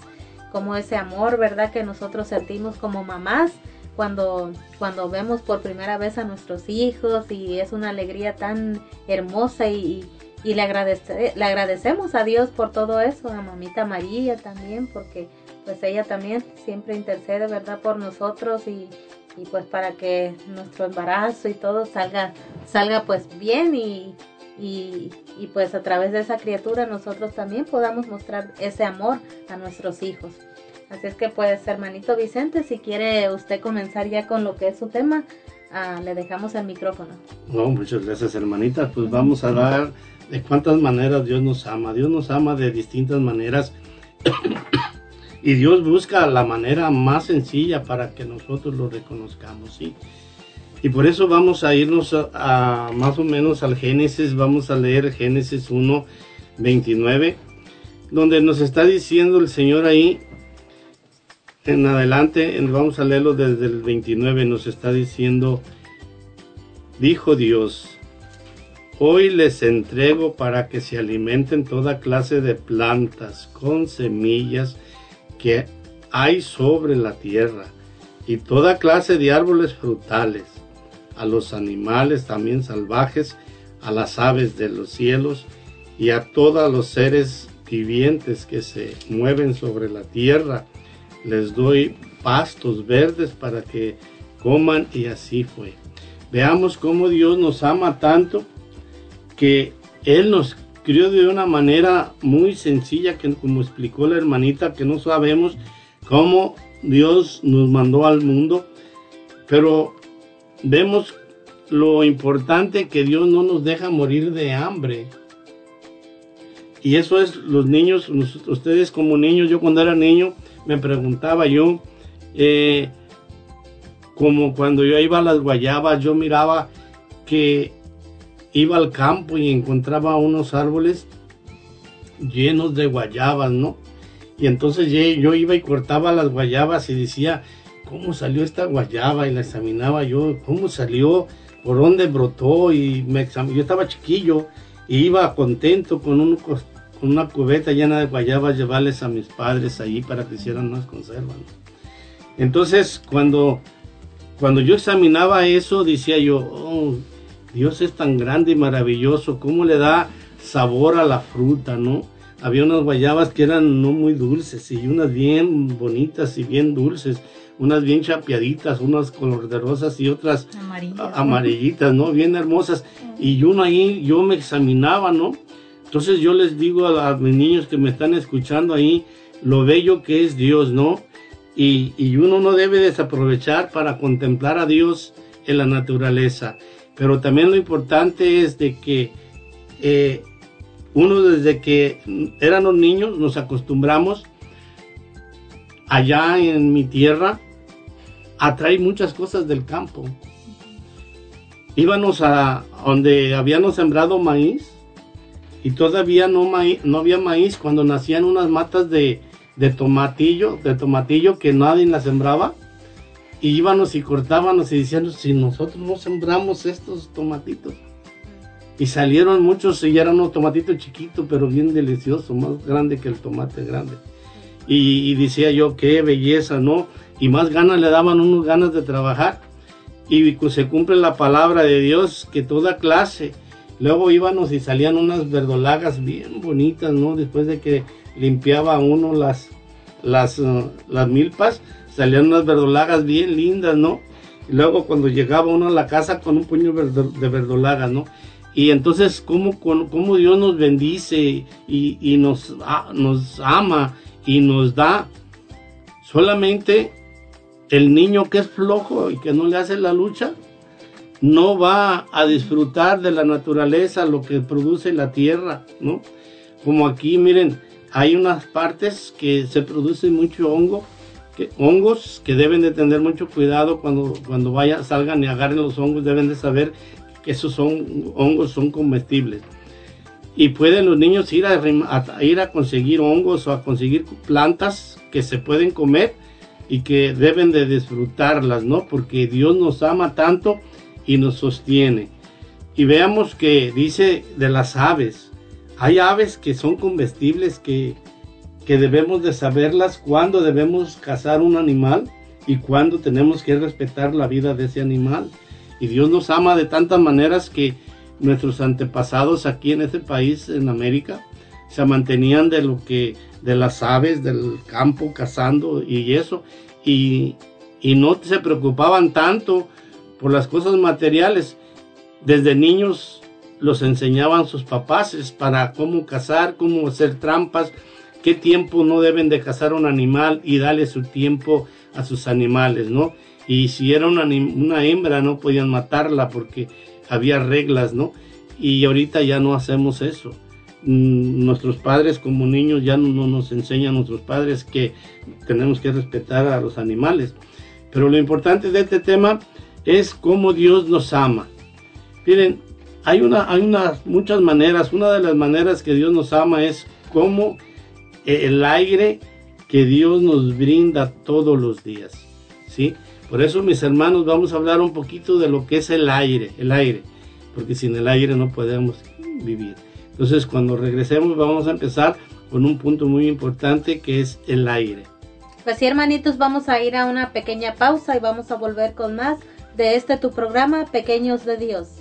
como ese amor, ¿verdad? Que nosotros sentimos como mamás cuando, cuando vemos por primera vez a nuestros hijos y es una alegría tan hermosa y, y le, agradece, le agradecemos a Dios por todo eso, a mamita María también, porque pues ella también siempre intercede, ¿verdad? Por nosotros y, y pues para que nuestro embarazo y todo salga, salga pues bien y, y, y pues a través de esa criatura nosotros también podamos mostrar ese amor a nuestros hijos. Así es que pues hermanito Vicente, si quiere usted comenzar ya con lo que es su tema, ah, le dejamos el micrófono. No, muchas gracias, hermanita. Pues vamos a dar de cuántas maneras Dios nos ama. Dios nos ama de distintas maneras. y Dios busca la manera más sencilla para que nosotros lo reconozcamos, ¿sí? Y por eso vamos a irnos a, a más o menos al Génesis, vamos a leer Génesis 1, 29, donde nos está diciendo el Señor ahí, en adelante, vamos a leerlo desde el 29, nos está diciendo, dijo Dios, hoy les entrego para que se alimenten toda clase de plantas con semillas que hay sobre la tierra y toda clase de árboles frutales, a los animales también salvajes, a las aves de los cielos y a todos los seres vivientes que se mueven sobre la tierra. Les doy pastos verdes para que coman y así fue. Veamos cómo Dios nos ama tanto que Él nos crió de una manera muy sencilla, que como explicó la hermanita, que no sabemos cómo Dios nos mandó al mundo, pero vemos lo importante que Dios no nos deja morir de hambre. Y eso es los niños, ustedes como niños, yo cuando era niño me preguntaba yo, eh, como cuando yo iba a las guayabas, yo miraba que iba al campo y encontraba unos árboles llenos de guayabas, ¿no? Y entonces yo iba y cortaba las guayabas y decía, ¿cómo salió esta guayaba? Y la examinaba yo, ¿cómo salió? ¿Por dónde brotó? Y me exam- yo estaba chiquillo y iba contento con, una cubeta llena de guayabas llevarles a mis padres allí para que hicieran unas conservas. Entonces, cuando, cuando yo examinaba eso, decía yo, oh, Dios es tan grande y maravilloso, cómo le da sabor a la fruta, ¿no? Había unas guayabas que eran no muy dulces y unas bien bonitas y bien dulces, unas bien chapeaditas, unas color de rosas y otras amarillitas, ¿no? Bien hermosas. Y uno ahí, yo me examinaba, ¿no? Entonces yo les digo a, a mis niños que me están escuchando ahí, lo bello que es Dios, ¿no? Y, y uno no debe desaprovechar para contemplar a Dios en la naturaleza. Pero también lo importante es de que eh, uno desde que éramos niños nos acostumbramos allá en mi tierra a traer muchas cosas del campo. Íbamos a donde habíamos sembrado maíz y todavía no, maíz, no había maíz cuando nacían unas matas de, de tomatillo, de tomatillo que nadie las sembraba. Y íbamos y cortábamos y decían, si nosotros no sembramos estos tomatitos. Y salieron muchos y eran unos tomatitos chiquitos, pero bien deliciosos, más grande que el tomate grande. Y, decía yo, qué belleza, ¿no? Y más ganas le daban unos ganas de trabajar. Y cu- se cumple la palabra de Dios que toda clase Luego íbamos y salían unas verdolagas bien bonitas, ¿no? Después de que limpiaba uno las, las, eh, las milpas, salían unas verdolagas bien lindas, ¿no? Y luego cuando llegaba uno a la casa con un puño de verdolagas, ¿no? Y entonces, ¿cómo, cómo Dios nos bendice y, y nos, a- nos ama y nos da? Solamente el niño que es flojo y que no le hace la lucha, no va a disfrutar de la naturaleza, lo que produce la tierra, ¿no? Como aquí, miren, hay unas partes que se produce mucho hongo, que, hongos que deben de tener mucho cuidado cuando, cuando vayan, salgan y agarren los hongos, deben de saber que esos son, hongos son comestibles. Y pueden los niños ir a, ir a conseguir hongos o a conseguir plantas que se pueden comer y que deben de disfrutarlas, ¿no? Porque Dios nos ama tanto y nos sostiene. Y veamos que dice de las aves. Hay aves que son comestibles que, que debemos de saberlas cuándo debemos cazar un animal y cuándo tenemos que respetar la vida de ese animal. Y Dios nos ama de tantas maneras que nuestros antepasados aquí en este país, en América, se mantenían de lo que, de las aves del campo cazando y eso, y, y no se preocupaban tanto por las cosas materiales. Desde niños los enseñaban sus papás para cómo cazar, cómo hacer trampas, qué tiempo no deben de cazar un animal y darle su tiempo a sus animales, ¿no? Y si era una, hembra no podían matarla porque había reglas, ¿no? Y ahorita ya no hacemos eso. Mm, Nuestros padres como niños ya no, no nos enseñan nuestros padres que tenemos que respetar a los animales. Pero lo importante de este tema es cómo Dios nos ama. Miren, hay, una, hay unas muchas maneras. Una de las maneras que Dios nos ama es cómo el aire que Dios nos brinda todos los días. ¿sí? Por eso, mis hermanos, vamos a hablar un poquito de lo que es el aire, el aire, porque sin el aire no podemos vivir. Entonces, cuando regresemos, vamos a empezar con un punto muy importante que es el aire. Pues sí, hermanitos, vamos a ir a una pequeña pausa y vamos a volver con más de este tu programa, Pequeños de Dios.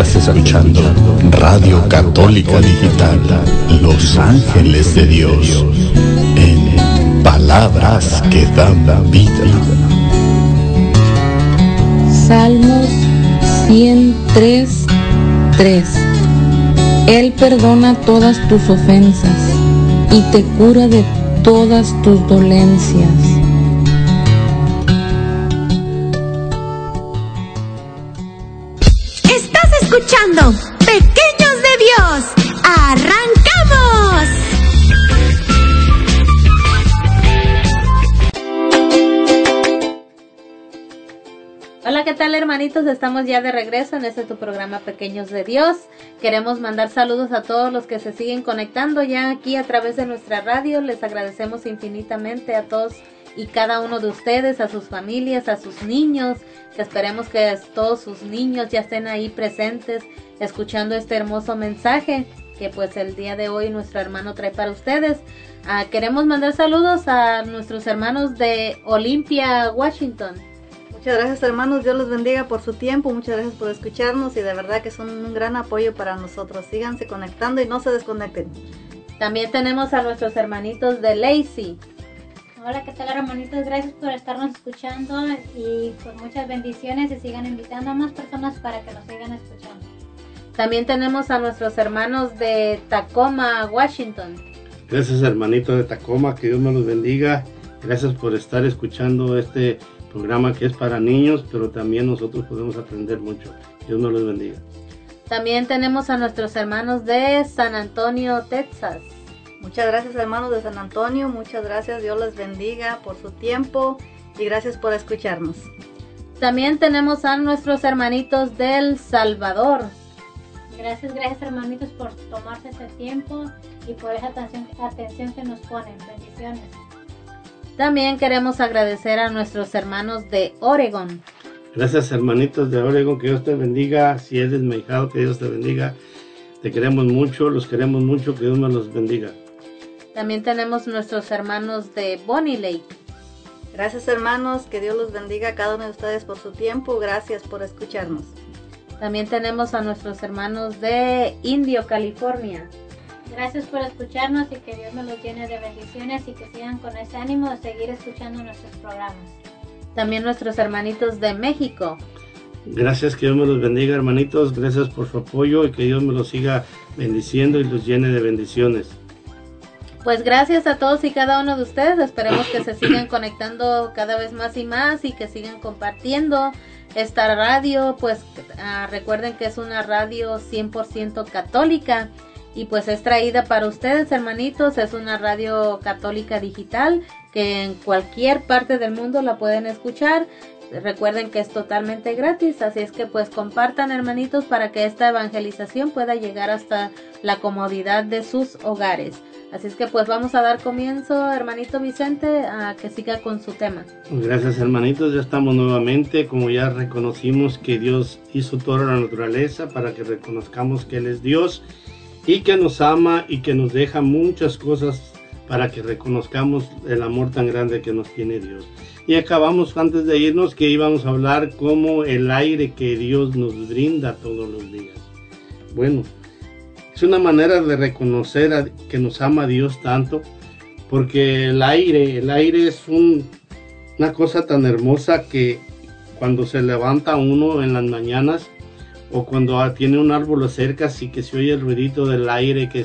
Estás escuchando Radio Católica Digital, Los Ángeles de Dios, en palabras que dan vida. Salmos 103, 3. Él perdona todas tus ofensas y te cura de todas tus dolencias. Pequeños de Dios. ¡Arrancamos! Hola, ¿qué tal hermanitos? Estamos ya de regreso en este tu programa Pequeños de Dios. Queremos mandar saludos a todos los que se siguen conectando ya aquí a través de nuestra radio. Les agradecemos infinitamente a todos y cada uno de ustedes, a sus familias, a sus niños, que esperemos que todos sus niños ya estén ahí presentes escuchando este hermoso mensaje que pues el día de hoy nuestro hermano trae para ustedes. Ah, queremos mandar saludos a nuestros hermanos de Olympia, Washington. Muchas gracias hermanos, Dios los bendiga por su tiempo, muchas gracias por escucharnos y de verdad que son un gran apoyo para nosotros. Síganse conectando y no se desconecten. También tenemos a nuestros hermanitos de Lacey. Hola, ¿qué tal hermanitos? Gracias por estarnos escuchando y por muchas bendiciones y sigan invitando a más personas para que nos sigan escuchando. También tenemos a nuestros hermanos de Tacoma, Washington. Gracias hermanito de Tacoma, que Dios me los bendiga. Gracias por estar escuchando este programa que es para niños, pero también nosotros podemos aprender mucho. Dios me los bendiga. También tenemos a nuestros hermanos de San Antonio, Texas. Muchas gracias hermanos de San Antonio, muchas gracias, Dios les bendiga por su tiempo y gracias por escucharnos. También tenemos a nuestros hermanitos del Salvador. Gracias, gracias hermanitos por tomarse ese tiempo y por esa atención, atención que nos ponen. Bendiciones. También queremos agradecer a nuestros hermanos de Oregon. Gracias hermanitos de Oregon, que Dios te bendiga. Si eres mi hijado, que Dios te bendiga. Te queremos mucho, los queremos mucho, que Dios me los bendiga. También tenemos nuestros hermanos de Bonnie Lake. Gracias hermanos, que Dios los bendiga a cada uno de ustedes por su tiempo. Gracias por escucharnos. También tenemos a nuestros hermanos de Indio, California. Gracias por escucharnos y que Dios nos los llene de bendiciones y que sigan con ese ánimo de seguir escuchando nuestros programas. También nuestros hermanitos de México. Gracias, que Dios me los bendiga, hermanitos. Gracias por su apoyo y que Dios me los siga bendiciendo y los llene de bendiciones. Pues gracias a todos y cada uno de ustedes. Esperemos que se sigan conectando cada vez más y más y que sigan compartiendo esta radio. Pues ah, recuerden que es una radio 100% católica y pues es traída para ustedes, hermanitos. Es una radio católica digital que en cualquier parte del mundo la pueden escuchar. Recuerden que es totalmente gratis, así es que pues compartan hermanitos para que esta evangelización pueda llegar hasta la comodidad de sus hogares. Así es que pues vamos a dar comienzo, hermanito Vicente, a que siga con su tema. Gracias hermanitos, ya estamos nuevamente, como ya reconocimos que Dios hizo toda la naturaleza para que reconozcamos que Él es Dios y que nos ama y que nos deja muchas cosas para que reconozcamos el amor tan grande que nos tiene Dios. Y acabamos antes de irnos que íbamos a hablar como el aire que Dios nos brinda todos los días. Bueno, es una manera de reconocer a- que nos ama Dios tanto, porque el aire, el aire es un- una cosa tan hermosa que cuando se levanta uno en las mañanas o cuando tiene un árbol cerca, así que se oye el ruidito del aire, que,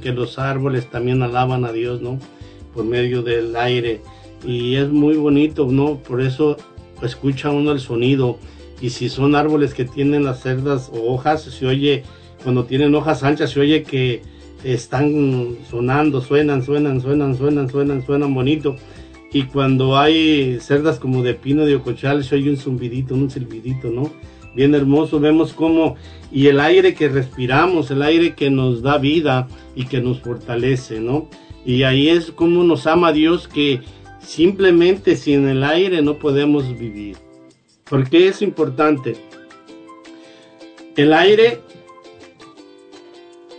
que los árboles también alaban a Dios, ¿no? Por medio del aire. Y es muy bonito, ¿no? Por eso escucha uno el sonido y si son árboles que tienen las cerdas o hojas, se oye, cuando tienen hojas anchas, se oye que están sonando, suenan, suenan, suenan, suenan, suenan, suenan bonito. Y cuando hay cerdas como de pino de ocochal, se oye un zumbidito, un silbidito, ¿no? Bien hermoso, vemos cómo, y el aire que respiramos, el aire que nos da vida y que nos fortalece, ¿no? Y ahí es como nos ama Dios que simplemente sin el aire no podemos vivir. ¿Por qué es importante? El aire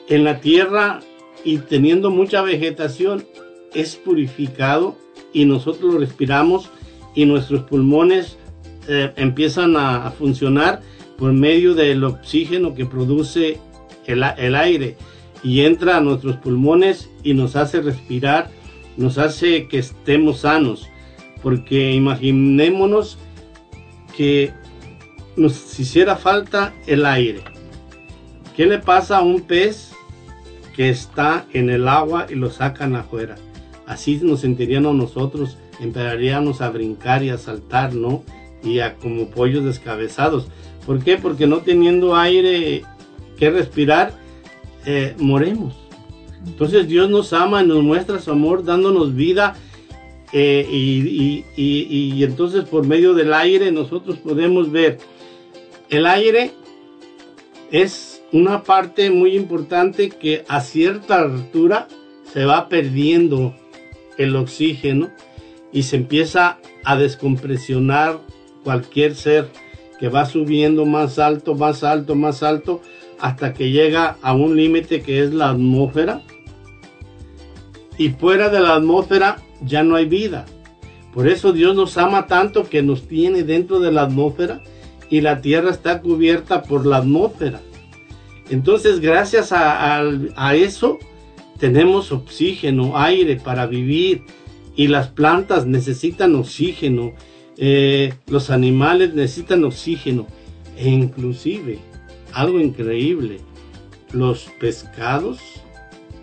en la tierra y teniendo mucha vegetación es purificado y nosotros lo respiramos y nuestros pulmones eh, empiezan a, a funcionar por medio del oxígeno que produce el, el aire y entra a nuestros pulmones y nos hace respirar, nos hace que estemos sanos. Porque imaginémonos que nos hiciera falta el aire. ¿Qué le pasa a un pez que está en el agua y lo sacan afuera? Así nos sentiríamos nosotros, empezaríamos a brincar y a saltar, ¿no? Y a como pollos descabezados. ¿Por qué? Porque no teniendo aire que respirar, eh, moremos. Entonces Dios nos ama y nos muestra su amor dándonos vida eh, y, y- entonces por medio del aire nosotros podemos ver. El aire es una parte muy importante que a cierta altura se va perdiendo el oxígeno y se empieza a descompresionar cualquier ser que va subiendo más alto, más alto, más alto, hasta que llega a un límite que es la atmósfera. Y fuera de la atmósfera ya no hay vida. Por eso Dios nos ama tanto que nos tiene dentro de la atmósfera y la tierra está cubierta por la atmósfera. Entonces, gracias a, eso, tenemos oxígeno, aire para vivir y las plantas necesitan oxígeno, eh, los animales necesitan oxígeno e inclusive, algo increíble, los pescados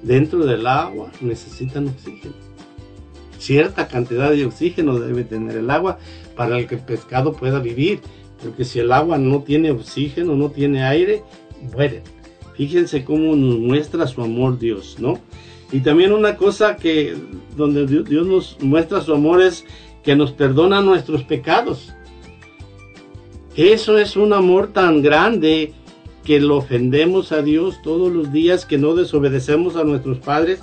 dentro del agua necesitan oxígeno. Cierta cantidad de oxígeno debe tener el agua para que el pescado pueda vivir, porque si el agua no tiene oxígeno, no tiene aire, mueren. Fíjense cómo nos muestra su amor Dios, ¿no? Y también una cosa que donde Dios nos muestra su amor es que nos perdona nuestros pecados. Eso es un amor tan grande que lo ofendemos a Dios todos los días, que no desobedecemos a nuestros padres,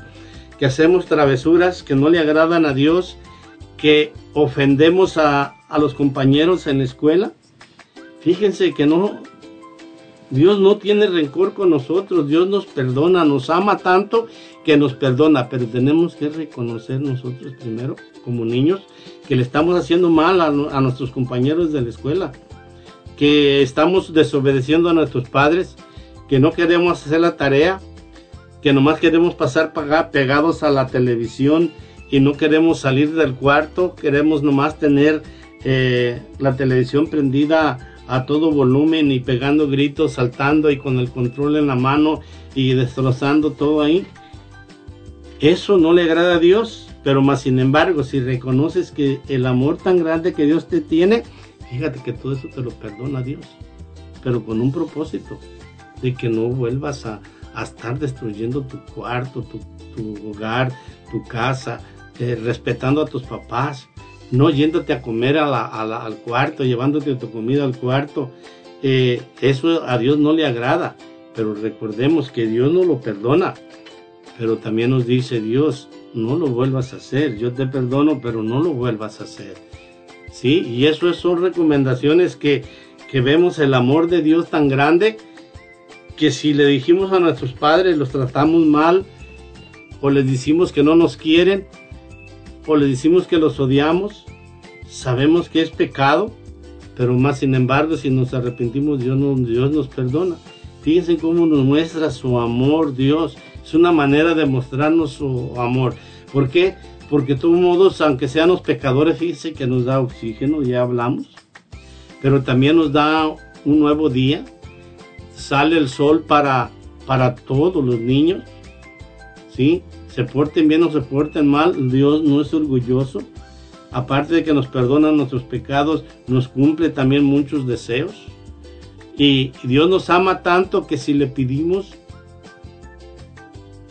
que hacemos travesuras que no le agradan a Dios, que ofendemos a, a los compañeros en la escuela. Fíjense que no, Dios no tiene rencor con nosotros, Dios nos perdona, nos ama tanto que nos perdona, pero tenemos que reconocer nosotros primero, como niños, que le estamos haciendo mal a, nu- a nuestros compañeros de la escuela, que estamos desobedeciendo a nuestros padres, que no queremos hacer la tarea, que nomás queremos pasar pegados a la televisión y no queremos salir del cuarto, queremos nomás tener eh, la televisión prendida a todo volumen y pegando gritos, saltando y con el control en la mano y destrozando todo ahí. Eso no le agrada a Dios, pero más sin embargo, si reconoces que el amor tan grande que Dios te tiene, fíjate que todo eso te lo perdona Dios, pero con un propósito, de que no vuelvas a, a estar destruyendo tu cuarto, tu, tu hogar, tu casa, eh, respetando a tus papás, no yéndote a comer al cuarto, llevándote tu comida al cuarto. Eh, eso a Dios no le agrada, pero recordemos que Dios no lo perdona, pero también nos dice Dios, no lo vuelvas a hacer, yo te perdono, pero no lo vuelvas a hacer. ¿Sí? Y eso son recomendaciones que, que vemos el amor de Dios tan grande que si le dijimos a nuestros padres, los tratamos mal, o les decimos que no nos quieren, o les decimos que los odiamos, sabemos que es pecado, pero más sin embargo, si nos arrepentimos, Dios nos, Dios nos perdona. Fíjense cómo nos muestra su amor Dios. Es una manera de mostrarnos su amor. ¿Por qué? Porque de todos modos, aunque sean los pecadores, fíjense que nos da oxígeno, ya hablamos, pero también nos da un nuevo día. Sale el sol para, para todos los niños. ¿Sí? Se porten bien o se porten mal, Dios no es orgulloso. aparte de que nos perdona nuestros pecados, nos cumple también muchos deseos. Y Dios nos ama tanto que si le pedimos,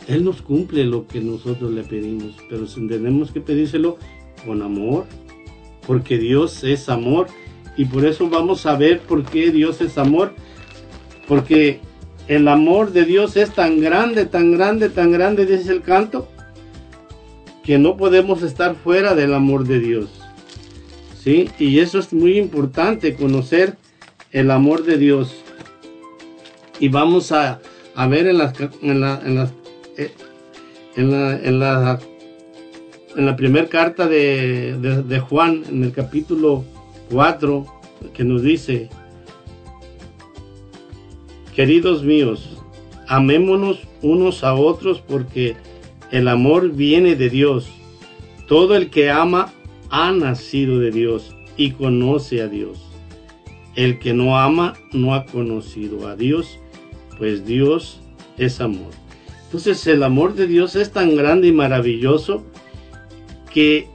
Él nos cumple lo que nosotros le pedimos. Pero tenemos que pedírselo con amor, porque Dios es amor. Y por eso vamos a ver por qué Dios es amor. Porque el amor de Dios es tan grande, tan grande, tan grande, dice el canto, que no podemos estar fuera del amor de Dios. ¿Sí? Y eso es muy importante, conocer el amor de Dios. Y vamos a, a ver en las en la, eh, en la, en la, en la primera carta de, de, de Juan, en el capítulo 4, que nos dice, queridos míos, amémonos unos a otros porque el amor viene de Dios. Todo el que ama ha nacido de Dios y conoce a Dios. El que no ama no ha conocido a Dios, pues Dios es amor. Entonces el amor de Dios es tan grande y maravilloso que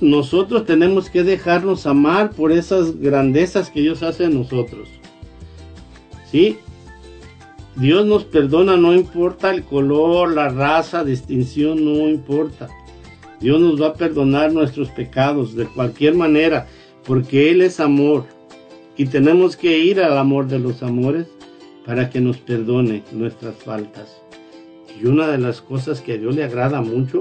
nosotros tenemos que dejarnos amar por esas grandezas que Dios hace en nosotros. ¿Sí? Dios nos perdona, no importa el color, la raza, distinción, no importa. Dios nos va a perdonar nuestros pecados de cualquier manera, porque Él es amor. Y tenemos que ir al amor de los amores para que nos perdone nuestras faltas. Y una de las cosas que a Dios le agrada mucho,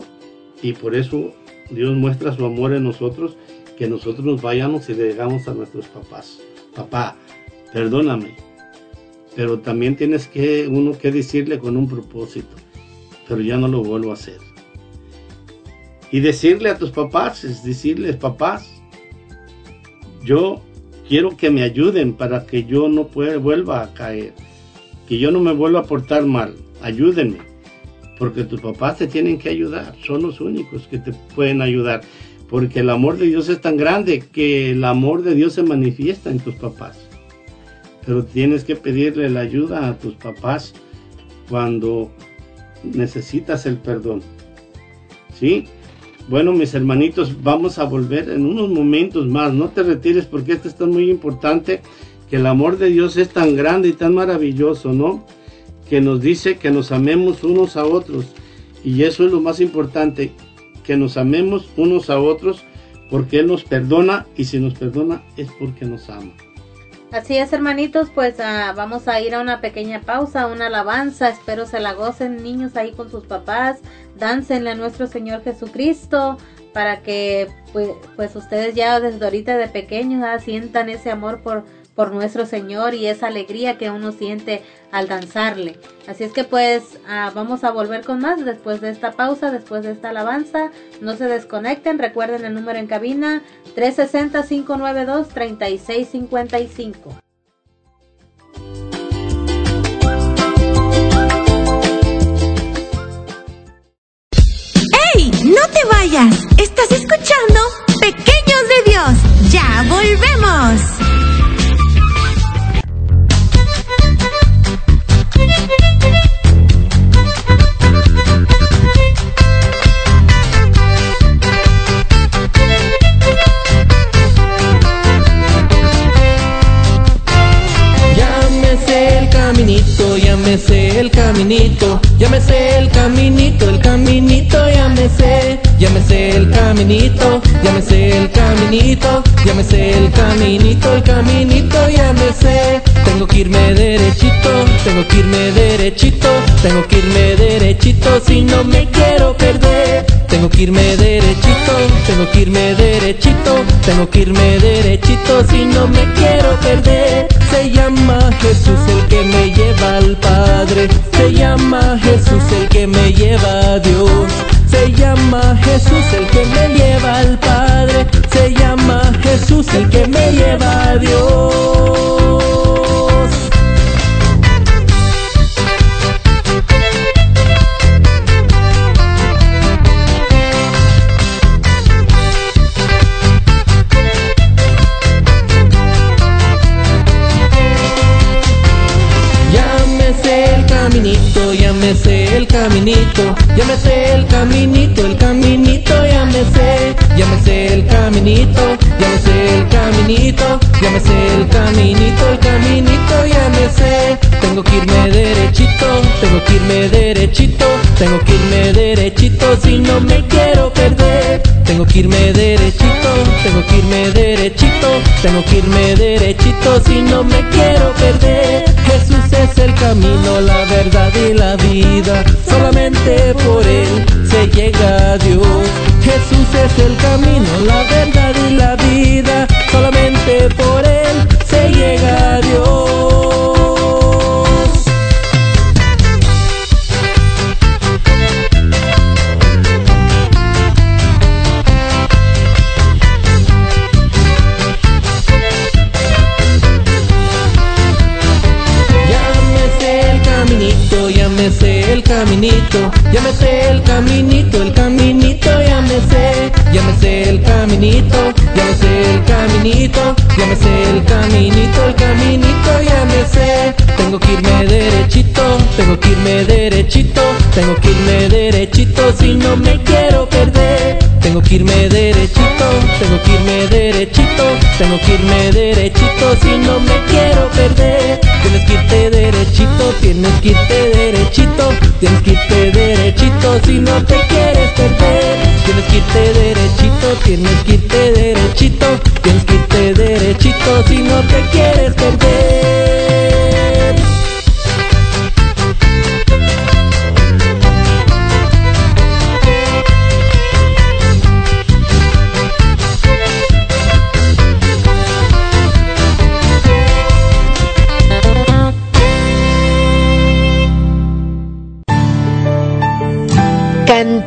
y por eso Dios muestra su amor en nosotros, que nosotros nos vayamos y le digamos a nuestros papás, papá, perdóname, pero también tienes que uno que decirle con un propósito, pero ya no lo vuelvo a hacer. Y decirle a tus papás, es decirles, papás, yo quiero que me ayuden para que yo no pueda, vuelva a caer, que yo no me vuelva a portar mal, ayúdenme, porque tus papás te tienen que ayudar, son los únicos que te pueden ayudar, porque el amor de Dios es tan grande que el amor de Dios se manifiesta en tus papás pero tienes que pedirle la ayuda a tus papás cuando necesitas el perdón. ¿Sí? Bueno, mis hermanitos, vamos a volver en unos momentos más. No te retires porque esto está muy importante, que el amor de Dios es tan grande y tan maravilloso, ¿no? Que nos dice que nos amemos unos a otros. Y eso es lo más importante, que nos amemos unos a otros porque Él nos perdona y si nos perdona es porque nos ama. Así es, hermanitos, pues ah, vamos a ir a una pequeña pausa, una alabanza. Espero se la gocen niños ahí con sus papás. Dáncenle a nuestro Señor Jesucristo para que pues, pues ustedes ya desde ahorita de pequeños ah, sientan ese amor por, por nuestro Señor y esa alegría que uno siente al danzarle. Así es que pues ah, vamos a volver con más después de esta pausa, después de esta alabanza. No se desconecten, recuerden el número en cabina 360-592-3655. ¡Ey! ¡No te vayas! Estás escuchando Pequeños de Dios. Ya volvemos. Thank you. El caminito, ya el caminito, el caminito ya me el caminito, ya me sé el caminito, ya me sé el caminito, el caminito ya me sé. Tengo que irme derechito, tengo que irme derechito, tengo que irme derechito si no me quiero perder. Tengo que irme derechito, tengo que irme derechito, tengo que irme derechito si no me quiero perder. Se llama Jesús el que me lleva al Padre, se llama Jesús el que me lleva a Dios. Se llama Jesús el que me lleva al Padre, se llama Jesús el que me lleva a Dios. El caminito, ya me sé el caminito, el caminito me sé, el caminito, ya me sé el caminito, ya me sé el caminito, el caminito, ya me sé. Tengo que irme derechito, tengo que irme derechito, tengo que irme derechito si no me quiero perder. Tengo que irme derechito, tengo que irme derechito, tengo que irme derechito si no me quiero perder. Jesús es el camino, la verdad y la vida, solamente por él se llega a Dios. Jesús es el camino, la verdad y la vida, solamente por él se llega a Dios. Ya me sé el caminito, ya me sé el caminito, ya me sé el caminito, ya me sé el caminito, el caminito, ya me sé. Tengo que irme derechito, tengo que irme derechito, tengo que irme derechito si no me quiero perder. Tengo que irme derechito, tengo que irme derechito, tengo que irme derechito si no me quiero perder. Tienes que irte derechito, tienes que irte derechito, tienes que irte derechito si no te quieres perder. Tienes que irte derechito, tienes que irte derechito, tienes que irte derechito si no te quieres perder.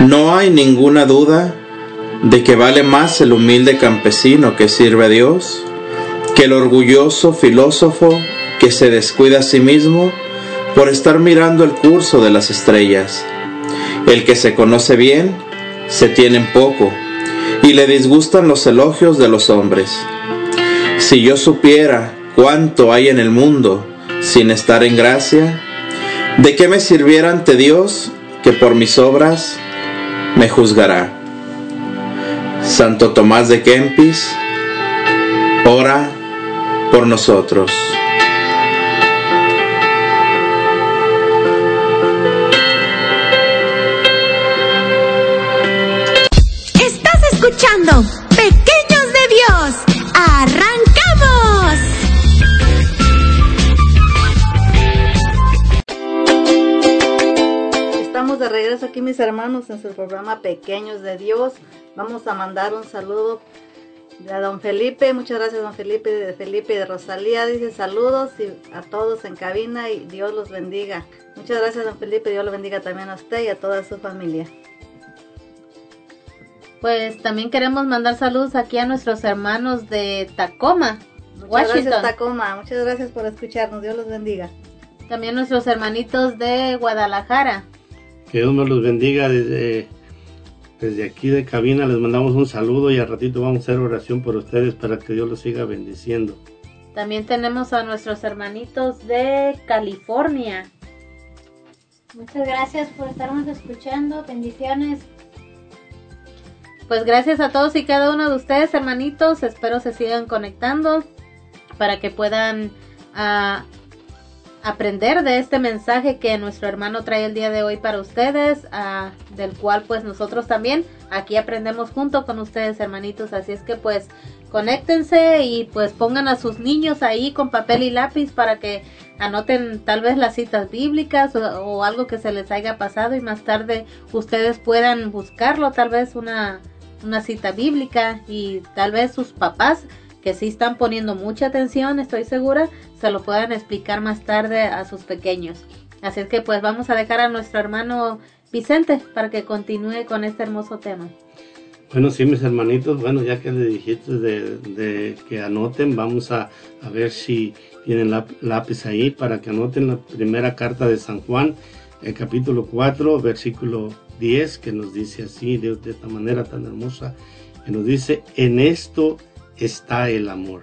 No hay ninguna duda de que vale más el humilde campesino que sirve a Dios que el orgulloso filósofo que se descuida a sí mismo por estar mirando el curso de las estrellas. El que se conoce bien se tiene en poco y le disgustan los elogios de los hombres. Si yo supiera cuánto hay en el mundo sin estar en gracia, ¿de qué me sirviera ante Dios que por mis obras me juzgará? Santo Tomás de Kempis, ora por nosotros. Estás escuchando mis hermanos en su programa Pequeños de Dios. Vamos a mandar un saludo a don Felipe. Muchas gracias don Felipe de Felipe y de Rosalía. Dice saludos y a todos en cabina y Dios los bendiga. Muchas gracias don Felipe. Dios lo bendiga también a usted y a toda su familia. Pues también queremos mandar saludos aquí a nuestros hermanos de Tacoma, Muchas Washington. gracias Tacoma. Muchas gracias por escucharnos. Dios los bendiga. También nuestros hermanitos de Guadalajara. Que Dios me los bendiga desde, desde aquí de cabina. Les mandamos un saludo y al ratito vamos a hacer oración por ustedes para que Dios los siga bendiciendo. También tenemos a nuestros hermanitos de California. Muchas gracias por estarnos escuchando. Bendiciones. Pues gracias a todos y cada uno de ustedes, hermanitos. Espero se sigan conectando para que puedan ah, aprender de este mensaje que nuestro hermano trae el día de hoy para ustedes, ah, del cual pues nosotros también aquí aprendemos junto con ustedes, hermanitos. Así es que pues conéctense y pues pongan a sus niños ahí con papel y lápiz para que anoten tal vez las citas bíblicas o, o algo que se les haya pasado y más tarde ustedes puedan buscarlo, tal vez una, una cita bíblica y tal vez sus papás que sí están poniendo mucha atención, estoy segura, se lo puedan explicar más tarde a sus pequeños. Así es que pues vamos a dejar a nuestro hermano Vicente para que continúe con este hermoso tema. Bueno, sí, mis hermanitos, bueno, ya que le dijiste de, de que anoten, vamos a, a ver si tienen lápiz ahí para que anoten la primera carta de San Juan, el capítulo 4, versículo 10, que nos dice así, de, de esta manera tan hermosa, que nos dice, en esto está el amor.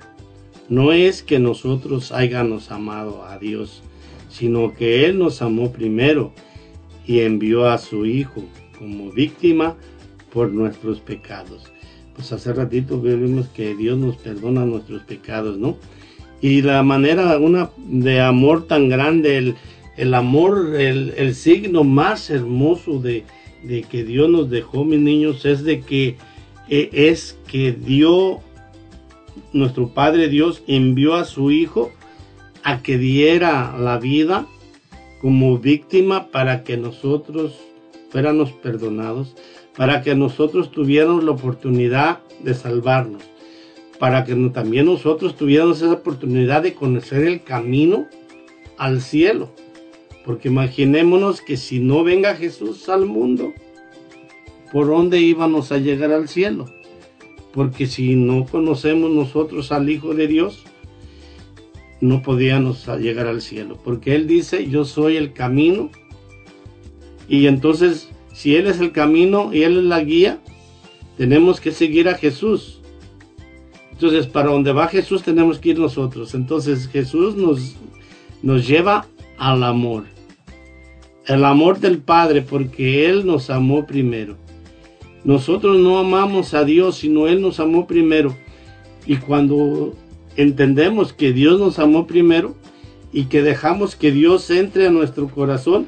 No es que nosotros hayamos amado a Dios, sino que Él nos amó primero y envió a su Hijo como víctima por nuestros pecados. Pues hace ratito vimos que Dios nos perdona nuestros pecados, ¿no? Y la manera una de amor tan grande, el, el amor, el, el signo más hermoso de, de que Dios nos dejó, mis niños, es de que eh, es que dio nuestro Padre Dios envió a su Hijo a que diera la vida como víctima para que nosotros fuéramos perdonados, para que nosotros tuviéramos la oportunidad de salvarnos, para que también nosotros tuviéramos esa oportunidad de conocer el camino al cielo. Porque imaginémonos que si no venga Jesús al mundo, ¿por dónde íbamos a llegar al cielo? Porque si no conocemos nosotros al Hijo de Dios, no podíamos llegar al cielo. Porque Él dice, yo soy el camino. Y entonces, si Él es el camino y Él es la guía, tenemos que seguir a Jesús. Entonces, para donde va Jesús tenemos que ir nosotros. Entonces, Jesús nos, nos lleva al amor. El amor del Padre, porque Él nos amó primero. Nosotros no amamos a Dios, sino Él nos amó primero. Y cuando entendemos que Dios nos amó primero y que dejamos que Dios entre a nuestro corazón,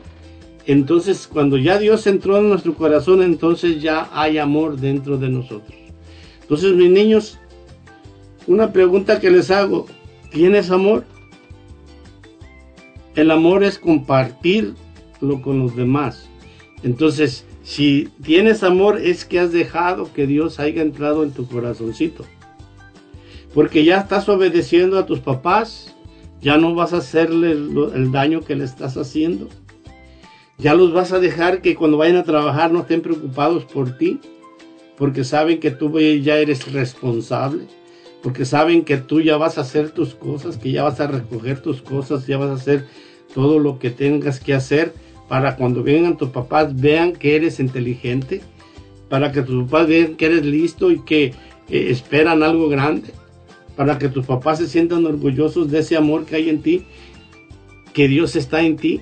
entonces cuando ya Dios entró en nuestro corazón, entonces ya hay amor dentro de nosotros. Entonces, mis niños, una pregunta que les hago, ¿tienes amor? El amor es compartirlo con los demás. Entonces, si tienes amor es que has dejado que Dios haya entrado en tu corazoncito. Porque ya estás obedeciendo a tus papás, ya no vas a hacerle el daño que le estás haciendo. Ya los vas a dejar que cuando vayan a trabajar no estén preocupados por ti, porque saben que tú ya eres responsable, porque saben que tú ya vas a hacer tus cosas, que ya vas a recoger tus cosas, ya vas a hacer todo lo que tengas que hacer para cuando vengan tus papás vean que eres inteligente, para que tus papás vean que eres listo y que eh, esperan algo grande, para que tus papás se sientan orgullosos de ese amor que hay en ti, que Dios está en ti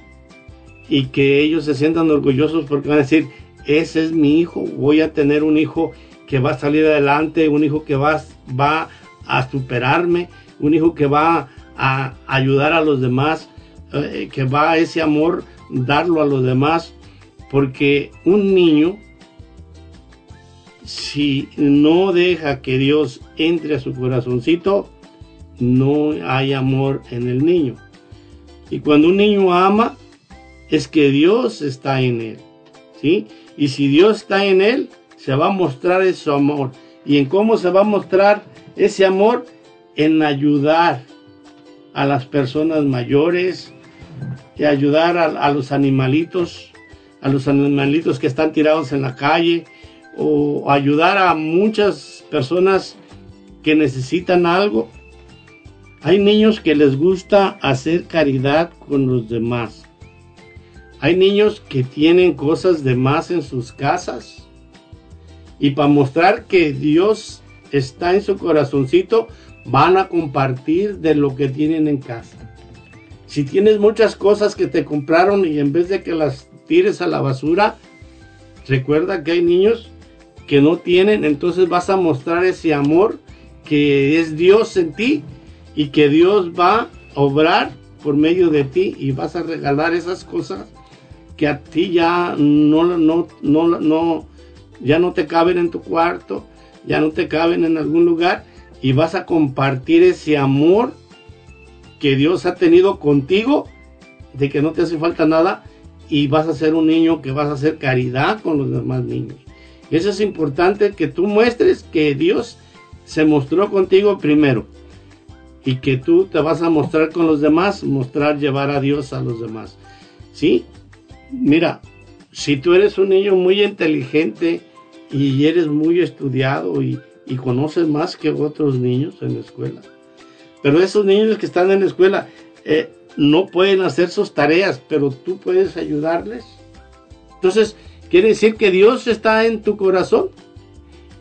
y que ellos se sientan orgullosos porque van a decir, ese es mi hijo, voy a tener un hijo que va a salir adelante, un hijo que va, va a superarme, un hijo que va a ayudar a los demás, eh, que va a ese amor darlo a los demás, porque un niño, si no deja que Dios entre a su corazoncito, no hay amor en el niño. Y cuando un niño ama, es que Dios está en él. ¿sí? Y si Dios está en él, se va a mostrar ese amor. ¿Y en cómo se va a mostrar ese amor? En ayudar a las personas mayores, y ayudar a, a los animalitos, a los animalitos que están tirados en la calle, o ayudar a muchas personas que necesitan algo. Hay niños que les gusta hacer caridad con los demás. Hay niños que tienen cosas de más en sus casas. Y para mostrar que Dios está en su corazoncito, van a compartir de lo que tienen en casa. Si tienes muchas cosas que te compraron y en vez de que las tires a la basura, recuerda que hay niños que no tienen, entonces vas a mostrar ese amor que es Dios en ti y que Dios va a obrar por medio de ti y vas a regalar esas cosas que a ti ya no, no, no, ya no te caben en tu cuarto, ya no te caben en algún lugar y vas a compartir ese amor que Dios ha tenido contigo, de que no te hace falta nada y vas a ser un niño que vas a hacer caridad con los demás niños. Eso es importante que tú muestres que Dios se mostró contigo primero y que tú te vas a mostrar con los demás, mostrar llevar a Dios a los demás. ¿Sí? Mira, si tú eres un niño muy inteligente y eres muy estudiado y, y conoces más que otros niños en la escuela. Pero esos niños que están en la escuela eh, no pueden hacer sus tareas, pero tú puedes ayudarles. Entonces, quiere decir que Dios está en tu corazón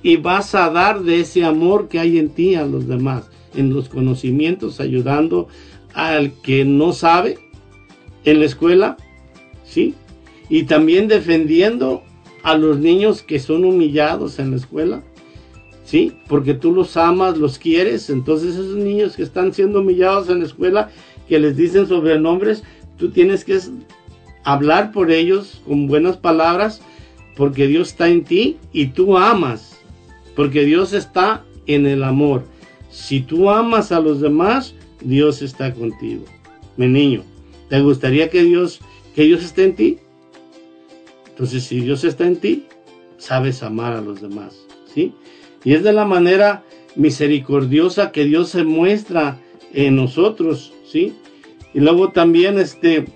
y vas a dar de ese amor que hay en ti a los demás, en los conocimientos, ayudando al que no sabe en la escuela, ¿sí? Y también defendiendo a los niños que son humillados en la escuela, ¿sí? Porque tú los amas, los quieres, entonces esos niños que están siendo humillados en la escuela, que les dicen sobrenombres, tú tienes que hablar por ellos con buenas palabras, porque Dios está en ti y tú amas, porque Dios está en el amor. Si tú amas a los demás, Dios está contigo. Mi niño, ¿te gustaría que Dios, que Dios esté en ti? Entonces, si Dios está en ti, sabes amar a los demás, ¿sí? Y es de la manera misericordiosa que Dios se muestra en nosotros, ¿sí? Y luego también, este,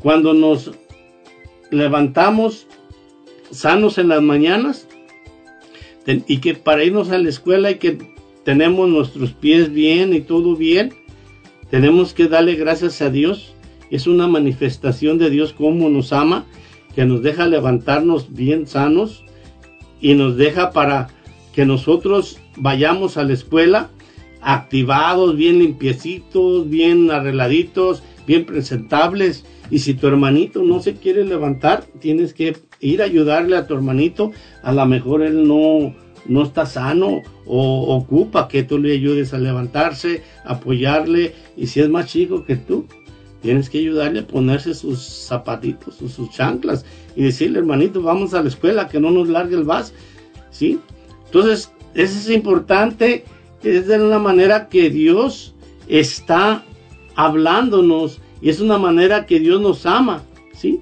cuando nos levantamos sanos en las mañanas, y que para irnos a la escuela y que tenemos nuestros pies bien y todo bien, tenemos que darle gracias a Dios. Es una manifestación de Dios como nos ama, que nos deja levantarnos bien sanos y nos deja para que nosotros vayamos a la escuela activados, bien limpiecitos, bien arregladitos, bien presentables. Y si tu hermanito no se quiere levantar, tienes que ir a ayudarle a tu hermanito. A lo mejor él no, no está sano o ocupa que tú le ayudes a levantarse, apoyarle. Y si es más chico que tú, tienes que ayudarle a ponerse sus zapatitos, sus, sus chanclas y decirle, hermanito, vamos a la escuela, que no nos largue el vas. ¿Sí? Entonces, eso es importante. Es de una manera que Dios está hablándonos y es una manera que Dios nos ama, ¿sí?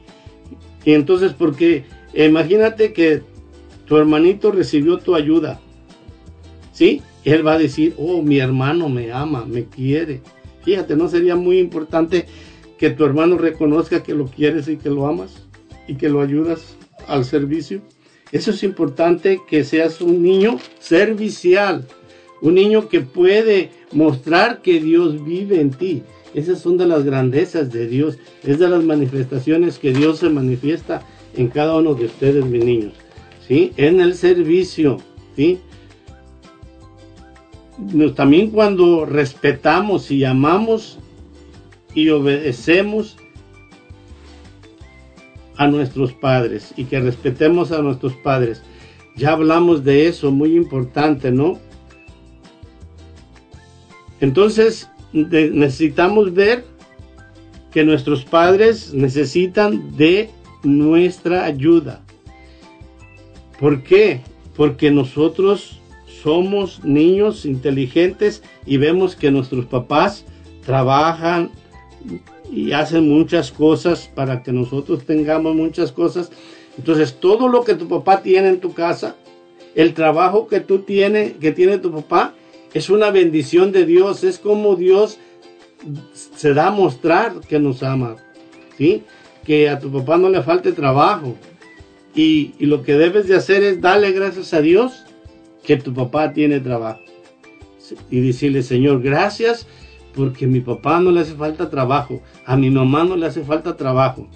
Y entonces, porque imagínate que tu hermanito recibió tu ayuda, ¿sí? Él va a decir, oh, mi hermano me ama, me quiere. Fíjate, ¿no sería muy importante que tu hermano reconozca que lo quieres y que lo amas y que lo ayudas al servicio? Eso es importante que seas un niño servicial, un niño que puede mostrar que Dios vive en ti. Esas son de las grandezas de Dios, es de las manifestaciones que Dios se manifiesta en cada uno de ustedes, mis niños. ¿Sí? En el servicio, ¿sí? También cuando respetamos y amamos y obedecemos a nuestros padres y que respetemos a nuestros padres. Ya hablamos de eso, muy importante, ¿no? Entonces, necesitamos ver que nuestros padres necesitan de nuestra ayuda. ¿Por qué? Porque nosotros somos niños inteligentes y vemos que nuestros papás trabajan y hacen muchas cosas para que nosotros tengamos muchas cosas. Entonces, todo lo que tu papá tiene en tu casa, el trabajo que tú tienes, que tiene tu papá, es una bendición de Dios, es como Dios se da a mostrar que nos ama, ¿sí? Que a tu papá no le falte trabajo. Y, y lo que debes de hacer es darle gracias a Dios que tu papá tiene trabajo. Y decirle, Señor, gracias porque a mi papá no le hace falta trabajo, a mi mamá no le hace falta trabajo,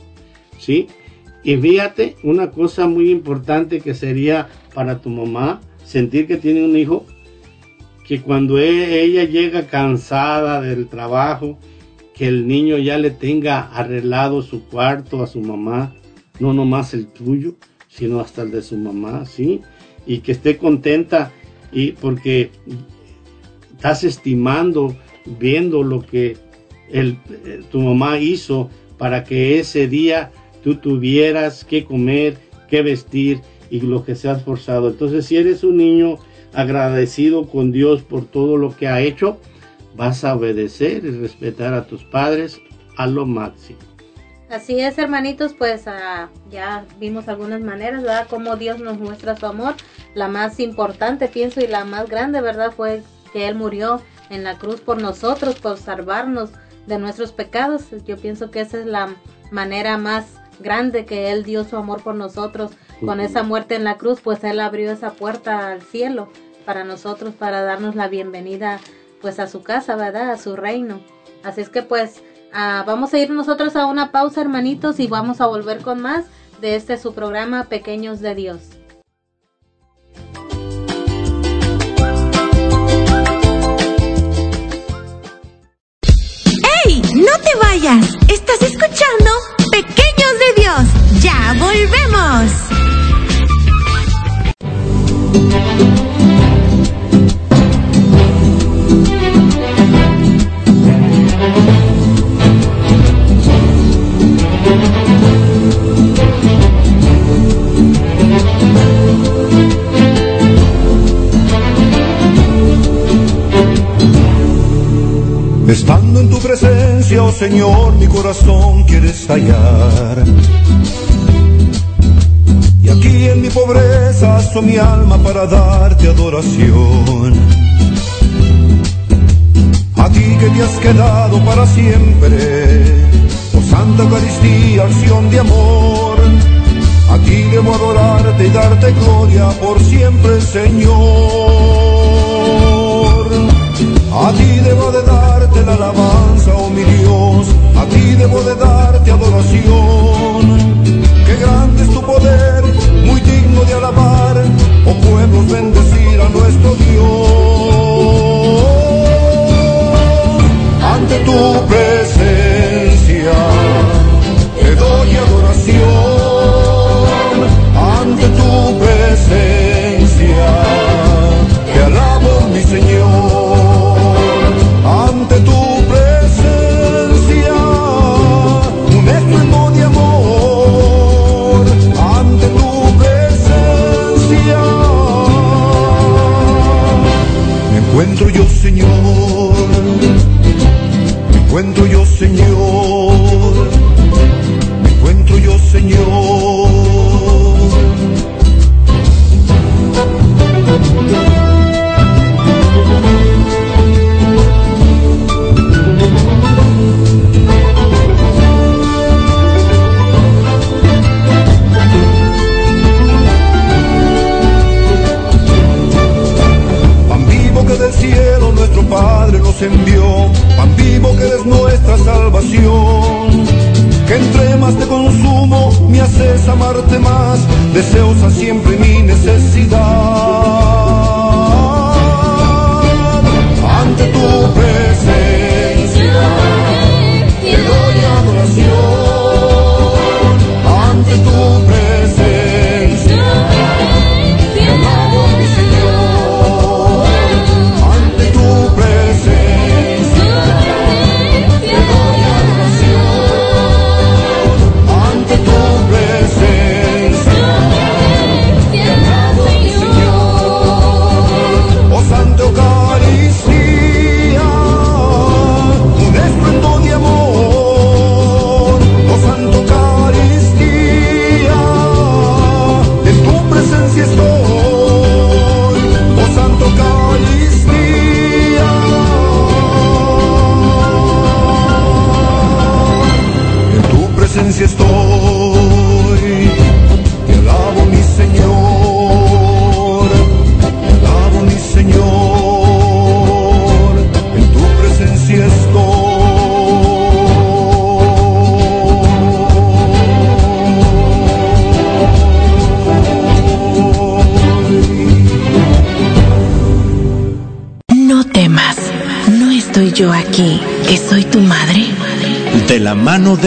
¿sí? Y fíjate, una cosa muy importante que sería para tu mamá, sentir que tiene un hijo, que cuando e- ella llega cansada del trabajo, que el niño ya le tenga arreglado su cuarto a su mamá, no nomás el tuyo, sino hasta el de su mamá, ¿sí? Y que esté contenta y porque estás estimando, viendo lo que el, eh, tu mamá hizo para que ese día tú tuvieras que comer, que vestir y lo que se has forzado. Entonces, si eres un niño agradecido con Dios por todo lo que ha hecho, vas a obedecer y respetar a tus padres a lo máximo. Así es, hermanitos, pues ah, ya vimos algunas maneras, ¿verdad? Cómo Dios nos muestra su amor. La más importante, pienso, y la más grande, ¿verdad? Fue que Él murió en la cruz por nosotros, por salvarnos de nuestros pecados. Yo pienso que esa es la manera más grande que Él dio su amor por nosotros con esa muerte en la cruz, pues Él abrió esa puerta al cielo para nosotros, para darnos la bienvenida pues a su casa, ¿verdad? A su reino. Así es que pues ah, vamos a ir nosotros a una pausa, hermanitos, y vamos a volver con más de este su programa Pequeños de Dios. ¡No te vayas! Estás escuchando Pequeños de Dios. ¡Ya volvemos! Estando en tu presencia, oh Señor, mi corazón quiere estallar. Y aquí en mi pobreza aso mi alma para darte adoración. A ti que te has quedado para siempre, oh Santa Eucaristía, acción de amor. A ti debo adorarte y darte gloria por siempre, Señor. A ti debo de darte la alabanza, oh mi Dios, a ti debo de darte adoración. Qué grande es tu poder, muy digno de alabar, oh pueblos bendecir a nuestro Dios. Ante tu presencia encuentro yo, Señor.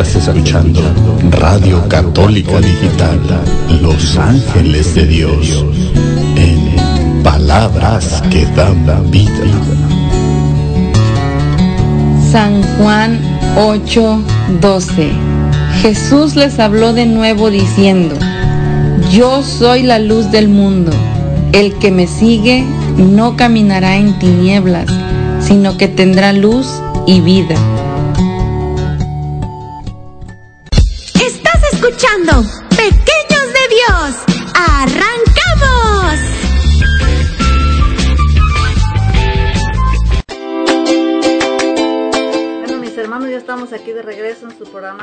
Escuchando Radio Católica Digital, Los Ángeles de Dios, en palabras que dan vida. San Juan 8:12. Jesús les habló de nuevo diciendo, Yo soy la luz del mundo. El que me sigue no caminará en tinieblas, sino que tendrá luz y vida.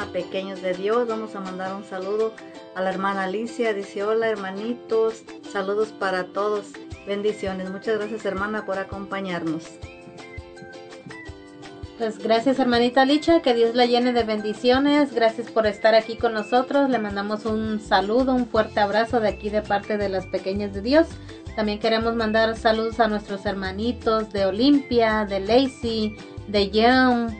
Pequeños de Dios. Vamos a mandar un saludo a la hermana Alicia. Dice, hola hermanitos, saludos para todos. Bendiciones. Muchas gracias hermana por acompañarnos. Pues gracias hermanita Licha, que Dios la llene de bendiciones, gracias por estar aquí con nosotros, le mandamos un saludo, un fuerte abrazo de aquí de parte de las pequeñas de Dios. También queremos mandar saludos a nuestros hermanitos de Olimpia, de Lacey, de Young,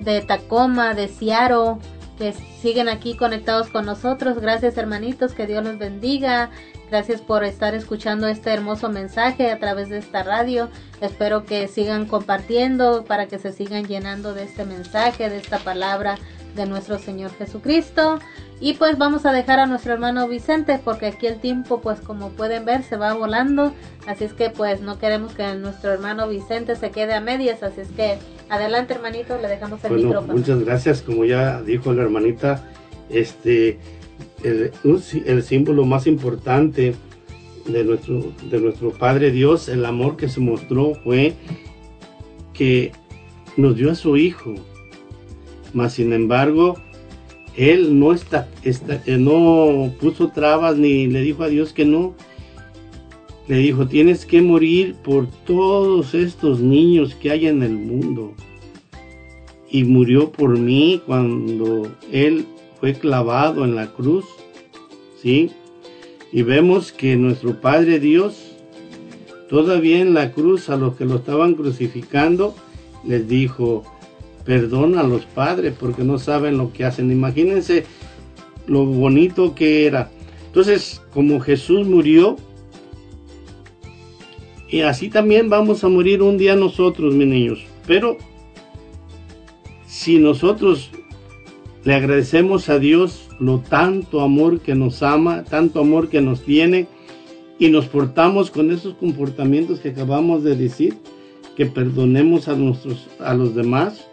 de Tacoma, de Seattle, que siguen aquí conectados con nosotros. Gracias hermanitos, que Dios los bendiga. Gracias por estar escuchando este hermoso mensaje a través de esta radio. Espero que sigan compartiendo para que se sigan llenando de este mensaje, de esta palabra de nuestro Señor Jesucristo. Y pues vamos a dejar a nuestro hermano Vicente porque aquí el tiempo pues como pueden ver se va volando. Así es que pues no queremos que nuestro hermano Vicente se quede a medias. Así es que adelante hermanito, le dejamos el Bueno, micrófono. muchas gracias. Como ya dijo la hermanita, este, el, símbolo más importante de nuestro, de nuestro Padre Dios, el amor que se mostró fue que nos dio a su Hijo. Mas sin embargo, Él no, está, está- eh, no puso trabas ni le dijo a Dios que no. Le dijo, tienes que morir por todos estos niños que hay en el mundo y murió por mí cuando él fue clavado en la cruz, ¿sí? Y vemos que nuestro Padre Dios, todavía en la cruz, a los que lo estaban crucificando, les dijo, perdona a los padres porque no saben lo que hacen. Imagínense lo bonito que era. Entonces, como Jesús murió, y así también vamos a morir un día nosotros, mis niños. Pero si nosotros le agradecemos a Dios lo tanto amor que nos ama, tanto amor que nos tiene, y nos portamos con esos comportamientos que acabamos de decir, que perdonemos a, nuestros, a los demás.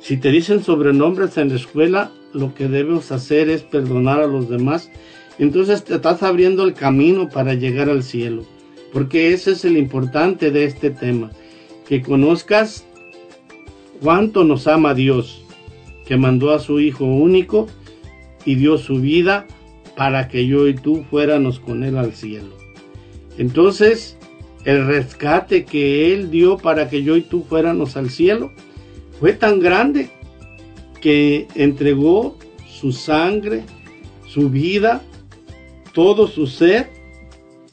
Si te dicen sobrenombres en la escuela, lo que debemos hacer es perdonar a los demás. Entonces te estás abriendo el camino para llegar al cielo. Porque ese es el importante de este tema. Que conozcas cuánto nos ama Dios, que mandó a su Hijo único y dio su vida para que yo y tú fuéramos con Él al cielo. Entonces, el rescate que Él dio para que yo y tú fuéramos al cielo fue tan grande que entregó su sangre, su vida, todo su ser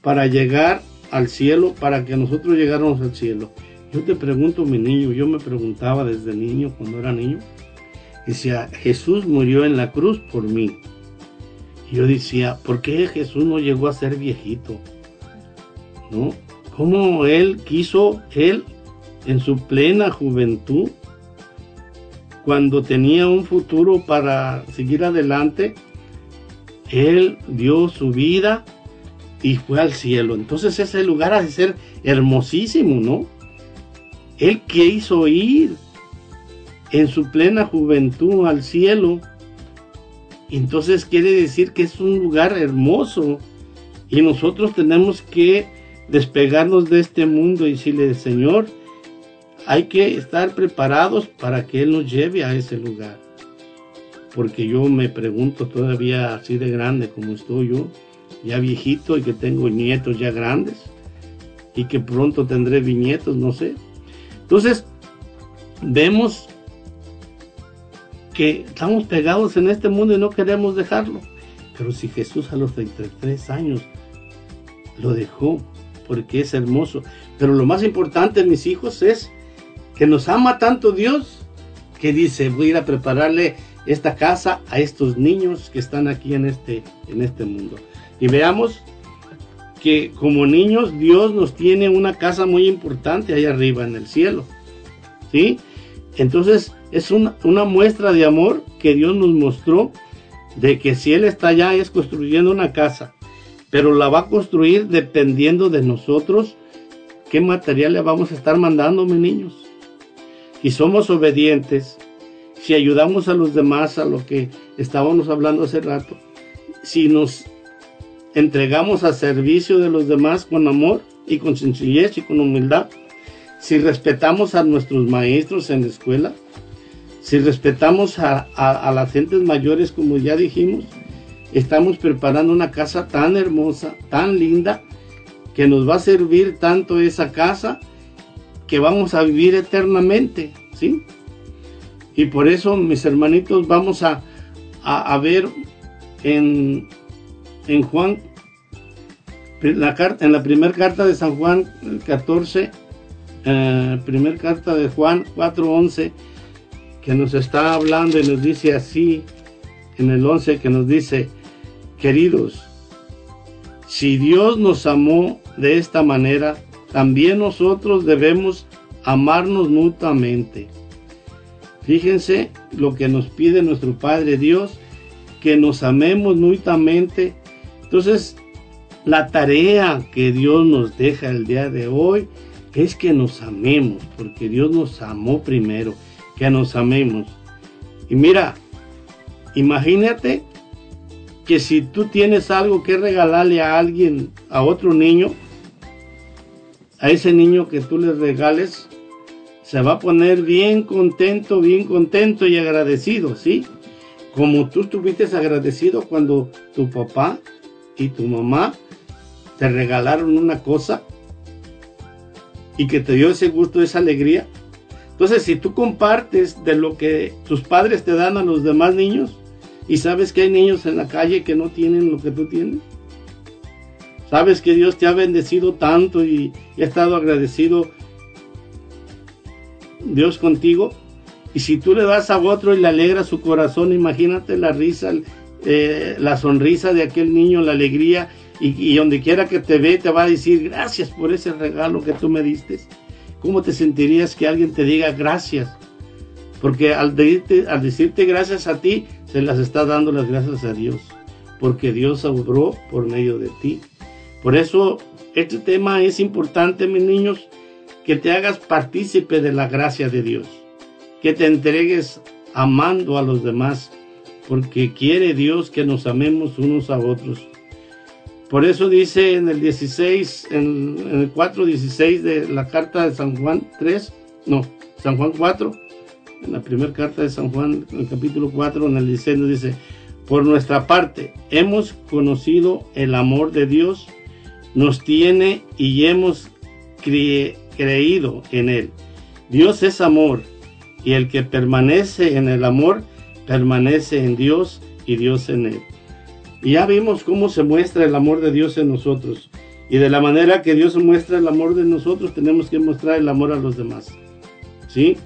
para llegar al cielo, para que nosotros llegáramos al cielo. Yo te pregunto, mi niño, yo me preguntaba desde niño, cuando era niño, decía, Jesús murió en la cruz por mí. Y yo decía, ¿por qué Jesús no llegó a ser viejito? ¿No? ¿Cómo él quiso, él en su plena juventud, cuando tenía un futuro para seguir adelante, él dio su vida y fue al cielo. Entonces ese lugar ha de ser hermosísimo, ¿no? Él quiso ir en su plena juventud al cielo. Entonces quiere decir que es un lugar hermoso y nosotros tenemos que despegarnos de este mundo y decirle, Señor, hay que estar preparados para que Él nos lleve a ese lugar. Porque yo me pregunto todavía así de grande como estoy yo, ya viejito y que tengo nietos ya grandes y que pronto tendré bisnietos, no sé. Entonces, vemos que estamos pegados en este mundo y no queremos dejarlo. Pero si Jesús a los 33 años lo dejó, porque es hermoso. Pero lo más importante, mis hijos, es que nos ama tanto Dios que dice, voy a ir a prepararle esta casa a estos niños que están aquí en este, en este mundo. Y veamos que como niños Dios nos tiene una casa muy importante ahí arriba en el cielo. ¿Sí? Entonces es una, una muestra de amor que Dios nos mostró de que si Él está allá es construyendo una casa, pero la va a construir dependiendo de nosotros qué material le vamos a estar mandando, mis niños. Y somos obedientes, si ayudamos a los demás a lo que estábamos hablando hace rato, si nos entregamos a servicio de los demás con amor y con sencillez y con humildad, si respetamos a nuestros maestros en la escuela, si respetamos a, a- a las gentes mayores, como ya dijimos, estamos preparando una casa tan hermosa, tan linda, que nos va a servir tanto esa casa que vamos a vivir eternamente, ¿sí? Y por eso, mis hermanitos, vamos a, a- ver en, en Juan, la en la primera carta de San Juan el 14, eh, primer carta de Juan 4.11, que nos está hablando y nos dice así, en el 11, que nos dice, queridos, si Dios nos amó de esta manera, también nosotros debemos amarnos mutuamente. Fíjense lo que nos pide nuestro Padre Dios, que nos amemos mutuamente. Entonces, la tarea que Dios nos deja el día de hoy es que nos amemos, porque Dios nos amó primero, que nos amemos. Y mira, imagínate que si tú tienes algo que regalarle a alguien, a otro niño, a ese niño que tú le regales, se va a poner bien contento, bien contento y agradecido, ¿sí? Como tú estuviste agradecido cuando tu papá y tu mamá te regalaron una cosa y que te dio ese gusto, esa alegría. Entonces, si tú compartes de lo que tus padres te dan a los demás niños y sabes que hay niños en la calle que no tienen lo que tú tienes, sabes que Dios te ha bendecido tanto y, ha estado agradecido Dios contigo. Y si tú le das a otro y le alegra su corazón, imagínate la risa, eh, la sonrisa de aquel niño, la alegría, y, y donde quiera que te ve te va a decir gracias por ese regalo que tú me diste. ¿Cómo te sentirías que alguien te diga gracias? Porque al, decirte, al decirte gracias a ti, se las está dando las gracias a Dios. Porque Dios obró por medio de ti. Por eso este tema es importante, mis niños, que te hagas partícipe de la gracia de Dios. Que te entregues amando a los demás. Porque quiere Dios que nos amemos unos a otros. Por eso dice en el 16, en, el 4.16 de la carta de San Juan 3, no, San Juan 4, en la primera carta de San Juan, en el capítulo 4, en el 16 nos dice, por nuestra parte, hemos conocido el amor de Dios, nos tiene y hemos cre- creído en él. Dios es amor y el que permanece en el amor, permanece en Dios y Dios en él. Y ya vimos cómo se muestra el amor de Dios en nosotros. Y de la manera que Dios muestra el amor de nosotros, tenemos que mostrar el amor a los demás. ¿Sí?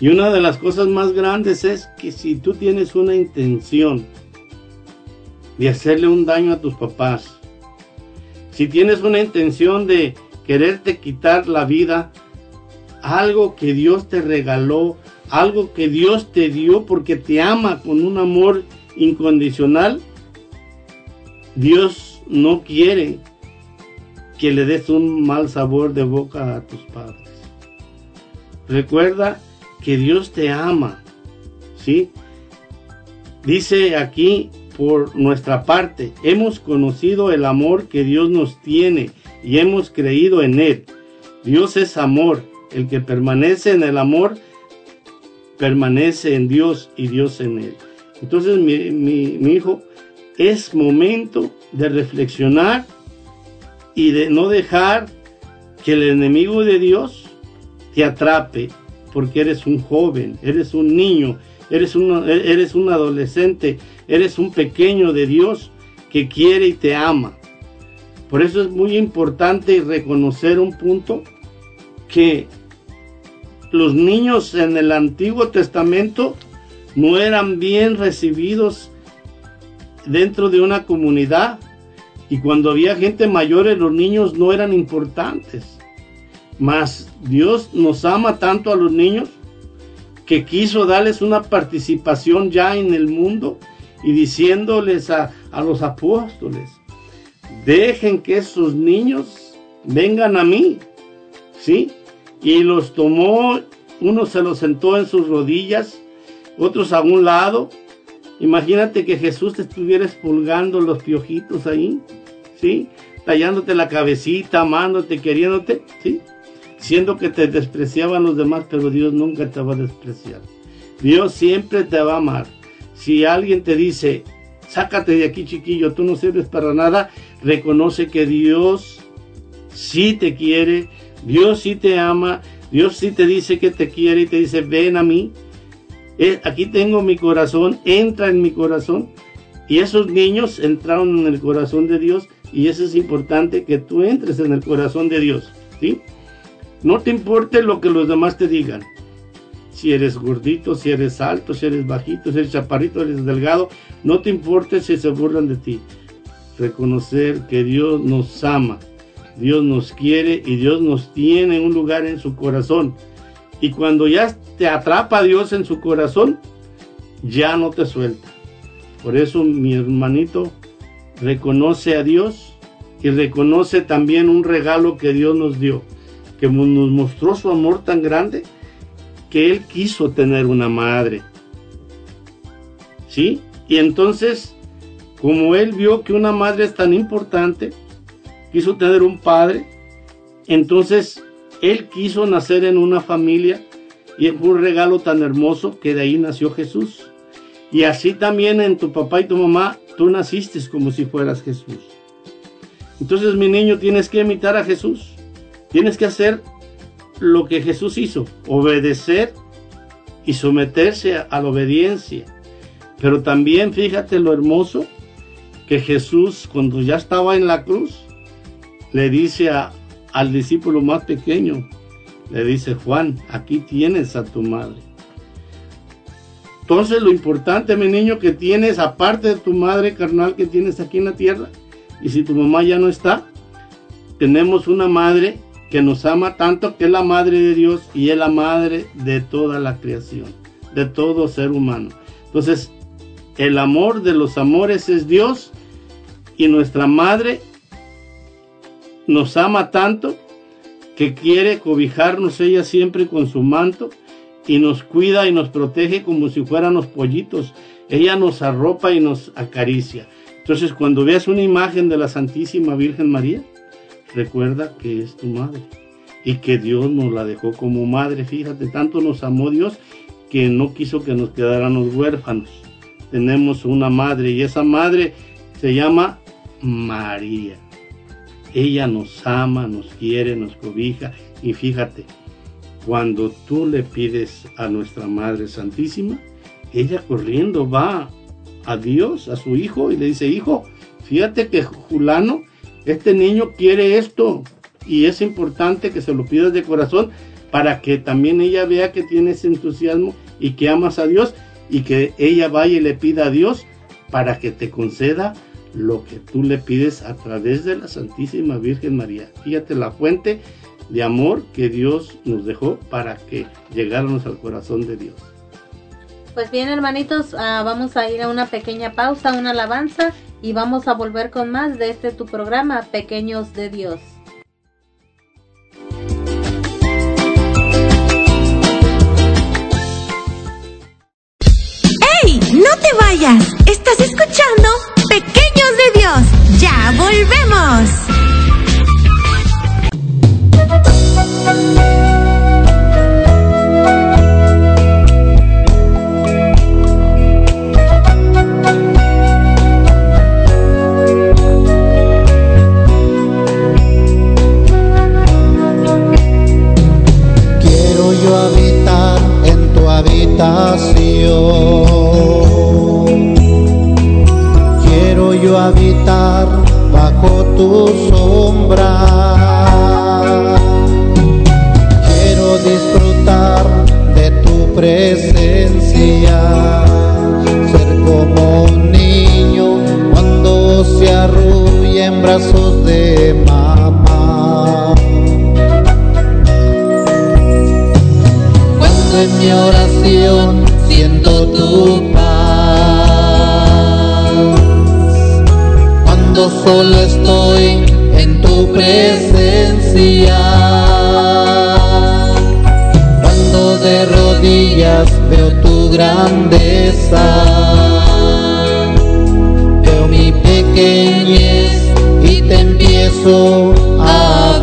Y una de las cosas más grandes es que si tú tienes una intención de hacerle un daño a tus papás, si tienes una intención de quererte quitar la vida, algo que Dios te regaló, algo que Dios te dio porque te ama con un amor incondicional, Dios no quiere que le des un mal sabor de boca a tus padres. Recuerda que Dios te ama, ¿sí? Dice aquí, por nuestra parte, hemos conocido el amor que Dios nos tiene y hemos creído en Él. Dios es amor. El que permanece en el amor, permanece en Dios y Dios en Él. Entonces, mi, hijo, es momento de reflexionar y de no dejar que el enemigo de Dios te atrape, porque eres un joven, eres un niño, eres un, eres un adolescente, eres un pequeño de Dios que quiere y te ama. Por eso es muy importante reconocer un punto que los niños en el Antiguo Testamento no eran bien recibidos dentro de una comunidad y cuando había gente mayor los niños no eran importantes. Mas Dios nos ama tanto a los niños que quiso darles una participación ya en el mundo y diciéndoles a, a los apóstoles, dejen que esos niños vengan a mí, ¿sí? Y los tomó, uno se los sentó en sus rodillas, otros a un lado. Imagínate que Jesús te estuviera expulgando los piojitos ahí, ¿sí? Tallándote la cabecita, amándote, queriéndote, ¿sí? Siendo que te despreciaban los demás, pero Dios nunca te va a despreciar. Dios siempre te va a amar. Si alguien te dice, sácate de aquí chiquillo, tú no sirves para nada, reconoce que Dios sí te quiere, Dios sí te ama, Dios sí te dice que te quiere y te dice, ven a mí, Eh, aquí tengo mi corazón, entra en mi corazón. Y esos niños entraron en el corazón de Dios y eso es importante que tú entres en el corazón de Dios, ¿sí? No te importe lo que los demás te digan. Si eres gordito, si eres alto, si eres bajito, si eres chaparrito, eres delgado, no te importe si se burlan de ti. Reconocer que Dios nos ama, Dios nos quiere y Dios nos tiene un lugar en su corazón. Y cuando ya te atrapa Dios en su corazón, ya no te suelta. Por eso mi hermanito reconoce a Dios y reconoce también un regalo que Dios nos dio, que nos mostró su amor tan grande que Él quiso tener una madre. ¿Sí? Y entonces, como Él vio que una madre es tan importante, quiso tener un padre, entonces Él quiso nacer en una familia y fue un regalo tan hermoso que de ahí nació Jesús. Y así también en tu papá y tu mamá, tú naciste como si fueras Jesús. Entonces, mi niño, tienes que imitar a Jesús. Tienes que hacer lo que Jesús hizo, obedecer y someterse a, la obediencia. Pero también fíjate lo hermoso que Jesús, cuando ya estaba en la cruz, le dice al discípulo más pequeño, le dice, Juan, aquí tienes a tu madre. Entonces lo importante, mi niño, que tienes, aparte de tu madre carnal que tienes aquí en la tierra, y si tu mamá ya no está, tenemos una madre que nos ama tanto, que es la madre de Dios y es la madre de toda la creación, de todo ser humano. Entonces, el amor de los amores es Dios y nuestra madre nos ama tanto que quiere cobijarnos ella siempre con su manto y nos cuida y nos protege como si fuéramos pollitos. Ella nos arropa y nos acaricia. Entonces, cuando veas una imagen de la Santísima Virgen María, recuerda que es tu madre y que Dios nos la dejó como madre. Fíjate, tanto nos amó Dios que no quiso que nos quedáramos huérfanos. Tenemos una madre y esa madre se llama María. Ella nos ama, nos quiere, nos cobija y fíjate, cuando tú le pides a nuestra Madre Santísima, ella corriendo va a Dios, a su hijo, y le dice, hijo, fíjate que Julano, este niño quiere esto, y es importante que se lo pidas de corazón para que también ella vea que tienes entusiasmo y que amas a Dios, y que ella vaya y le pida a Dios para que te conceda lo que tú le pides a través de la Santísima Virgen María. Fíjate la fuente de amor que Dios nos dejó para que llegáramos al corazón de Dios. Pues bien, hermanitos, ah, vamos a ir a una pequeña pausa, una alabanza y vamos a volver con más de este tu programa, Pequeños de Dios. ¡Ey! ¡No te vayas! Estás escuchando Pequeños de Dios. ¡Ya volvemos! Quiero yo habitar bajo tu sombra. Quiero disfrutar de tu presencia. Ser como un niño cuando se arrulla en brazos de mamá. En mi oración siento tu paz. Cuando solo estoy en tu presencia. Cuando de rodillas veo tu grandeza. Veo mi pequeñez y te empiezo a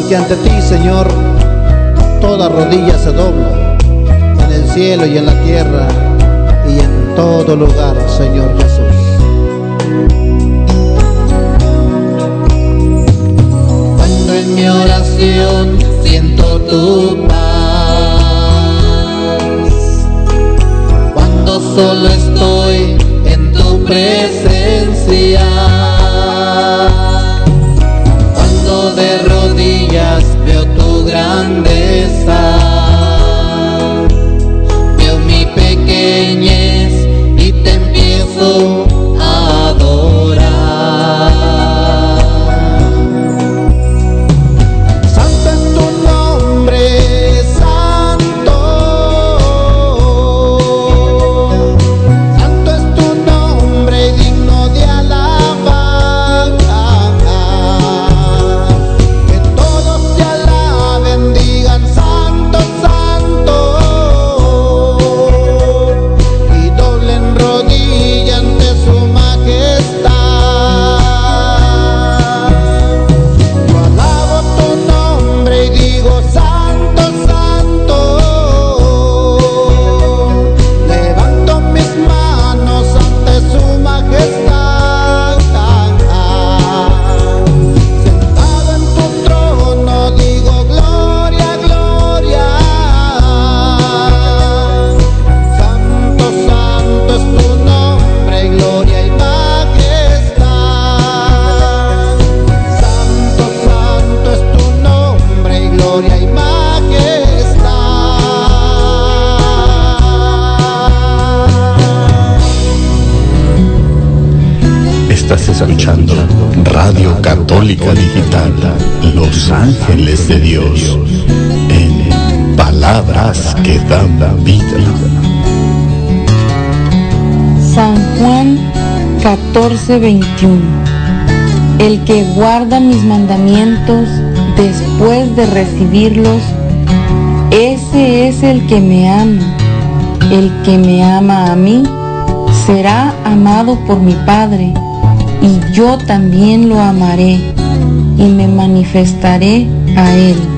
Porque ante ti, Señor, toda rodilla se dobla, en el cielo y en la tierra y en todo lugar, Señor Jesús. Cuando en mi oración siento tu paz, cuando solo estoy en tu presencia, 14:21 El que guarda mis mandamientos después de recibirlos, ese es el que me ama. El que me ama a mí será amado por mi Padre, y yo también lo amaré y me manifestaré a él.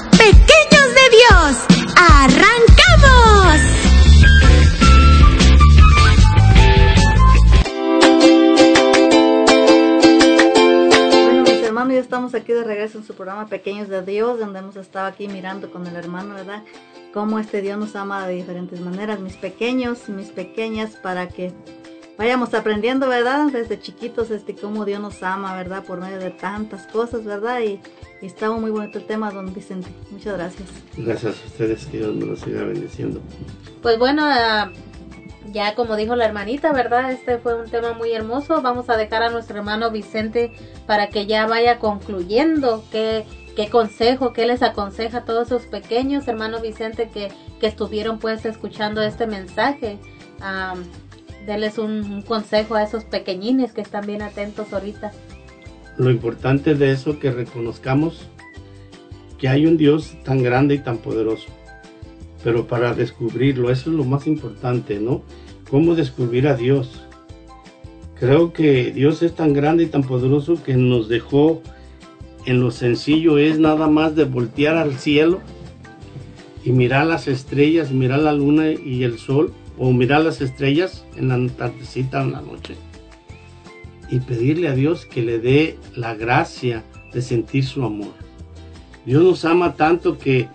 programa Pequeños de Dios, donde hemos estado aquí mirando con el hermano, ¿verdad? Cómo este Dios nos ama de diferentes maneras, mis pequeños, mis pequeñas, para que vayamos aprendiendo, ¿verdad? Desde chiquitos, este, cómo Dios nos ama, ¿verdad? Por medio de tantas cosas, ¿verdad? Y, y estaba muy bonito el tema, don Vicente. Muchas gracias. Gracias a ustedes, que Dios me los siga bendiciendo. Pues bueno, ah, ya como dijo la hermanita, ¿verdad? Este fue un tema muy hermoso. Vamos a dejar a nuestro hermano Vicente para que ya vaya concluyendo qué, qué consejo, qué les aconseja a todos esos pequeños, hermano Vicente, que, que estuvieron pues escuchando este mensaje. Denles un, un consejo a esos pequeñines que están bien atentos ahorita. Lo importante de eso que reconozcamos que hay un Dios tan grande y tan poderoso. Pero para descubrirlo, eso es lo más importante, ¿no? ¿Cómo descubrir a Dios? Creo que Dios es tan grande y tan poderoso que nos dejó en lo sencillo es nada más de voltear al cielo y mirar las estrellas, mirar la luna y el sol, o mirar las estrellas en la tardecita en la noche. Y pedirle a Dios que le dé la gracia de sentir su amor. Dios nos ama tanto que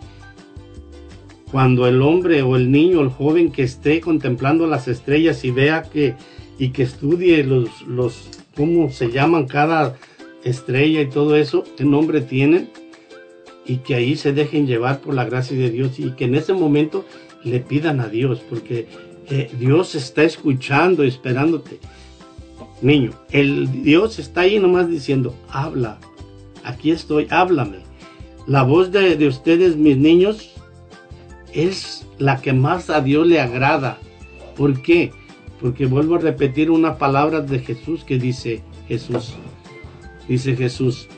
cuando el hombre o el niño o el joven que esté contemplando las estrellas y vea que y que estudie los, los cómo se llaman cada estrella y todo eso, qué nombre tienen, y que ahí se dejen llevar por la gracia de Dios y que en ese momento le pidan a Dios, porque eh, Dios está escuchando, esperándote. Niño, el Dios está ahí nomás diciendo, habla, aquí estoy, háblame. La voz de, de ustedes, mis niños, es la que más a Dios le agrada. ¿Por qué? Porque vuelvo a repetir una palabra de Jesús que dice Jesús. Dice Jesús,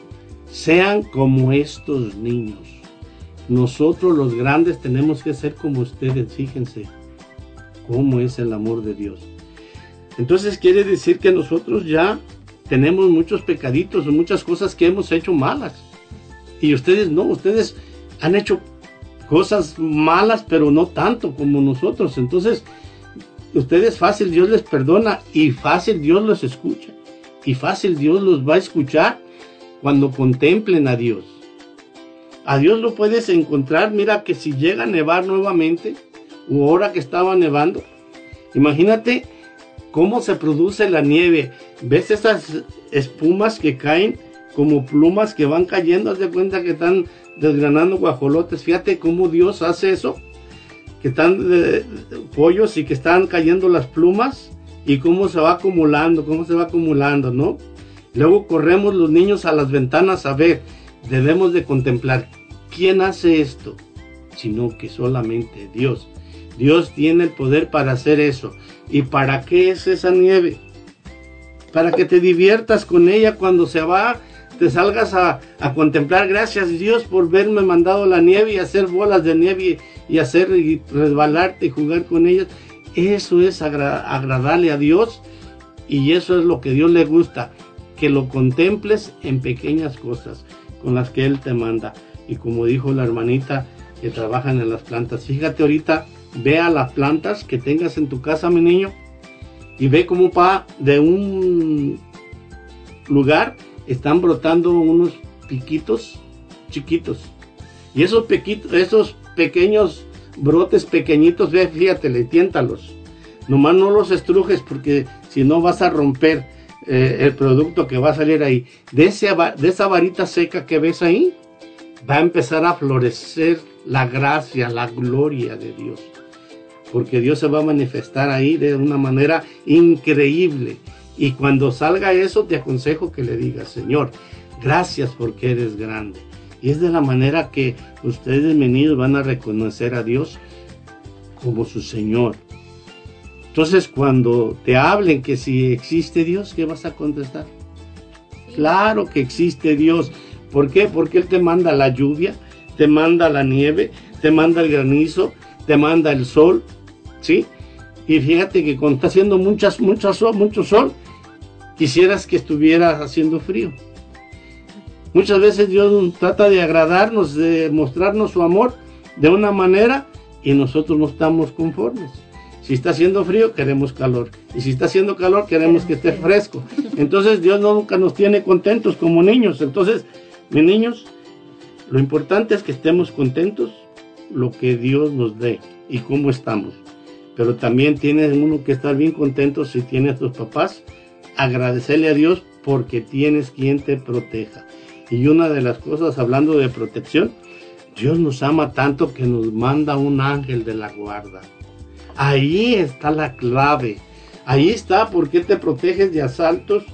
sean como estos niños. Nosotros los grandes tenemos que ser como ustedes, fíjense cómo es el amor de Dios. Entonces quiere decir que nosotros ya tenemos muchos pecaditos, muchas cosas que hemos hecho malas. Y ustedes no, ustedes han hecho cosas malas, pero no tanto como nosotros. Entonces, ustedes fácil Dios les perdona y fácil Dios los escucha. Y fácil Dios los va a escuchar cuando contemplen a Dios. A Dios lo puedes encontrar, mira que si llega a nevar nuevamente, o ahora que estaba nevando, imagínate cómo se produce la nieve. ¿Ves esas espumas que caen como plumas que van cayendo? Haz de cuenta que están desgranando guajolotes. Fíjate cómo Dios hace eso. Que están eh, pollos y que están cayendo las plumas y cómo se va acumulando, cómo se va acumulando, ¿no? Luego corremos los niños a las ventanas a ver. Debemos de contemplar quién hace esto, sino que solamente Dios. Dios tiene el poder para hacer eso. ¿Y para qué es esa nieve? Para que te diviertas con ella cuando se va, te salgas a, contemplar. Gracias Dios por verme mandado la nieve y hacer bolas de nieve y, y hacer y resbalarte y jugar con ellas. Eso es agra- agradarle a Dios y eso es lo que Dios le gusta. Que lo contemples en pequeñas cosas con las que Él te manda. Y como dijo la hermanita que trabajan en las plantas, fíjate ahorita ve a las plantas que tengas en tu casa, mi niño, y ve cómo va de un lugar están brotando unos piquitos chiquitos. Y esos, pequitos, esos pequeños brotes pequeñitos, ve, fíjate, le tiéntalos. Nomás no los estrujes porque si no vas a romper eh, el producto que va a salir ahí. De esa varita seca que ves ahí, va a empezar a florecer la gracia, la gloria de Dios. Porque Dios se va a manifestar ahí de una manera increíble. Y cuando salga eso, te aconsejo que le digas, Señor, gracias porque eres grande. Y es de la manera que ustedes, meninos, van a reconocer a Dios como su Señor. Entonces, cuando te hablen que si existe Dios, ¿qué vas a contestar? Claro que existe Dios. ¿Por qué? Porque Él te manda la lluvia, te manda la nieve, te manda el granizo, te manda el sol, ¿sí? Y fíjate que cuando está haciendo muchas, muchas sol, mucho sol, quisieras que estuviera haciendo frío. Muchas veces Dios trata de agradarnos, de mostrarnos su amor de una manera y nosotros no estamos conformes. Si está haciendo frío, queremos calor. Y si está haciendo calor, queremos que esté fresco. Entonces Dios nunca nos tiene contentos como niños. Entonces Mis niños, lo importante es que estemos contentos lo que Dios nos dé y cómo estamos. Pero también tiene uno que estar bien contento si tiene a tus papás, agradecerle a Dios porque tienes quien te proteja. Y una de las cosas, hablando de protección, Dios nos ama tanto que nos manda un ángel de la guarda. Ahí está la clave. Ahí está por qué te proteges de asaltos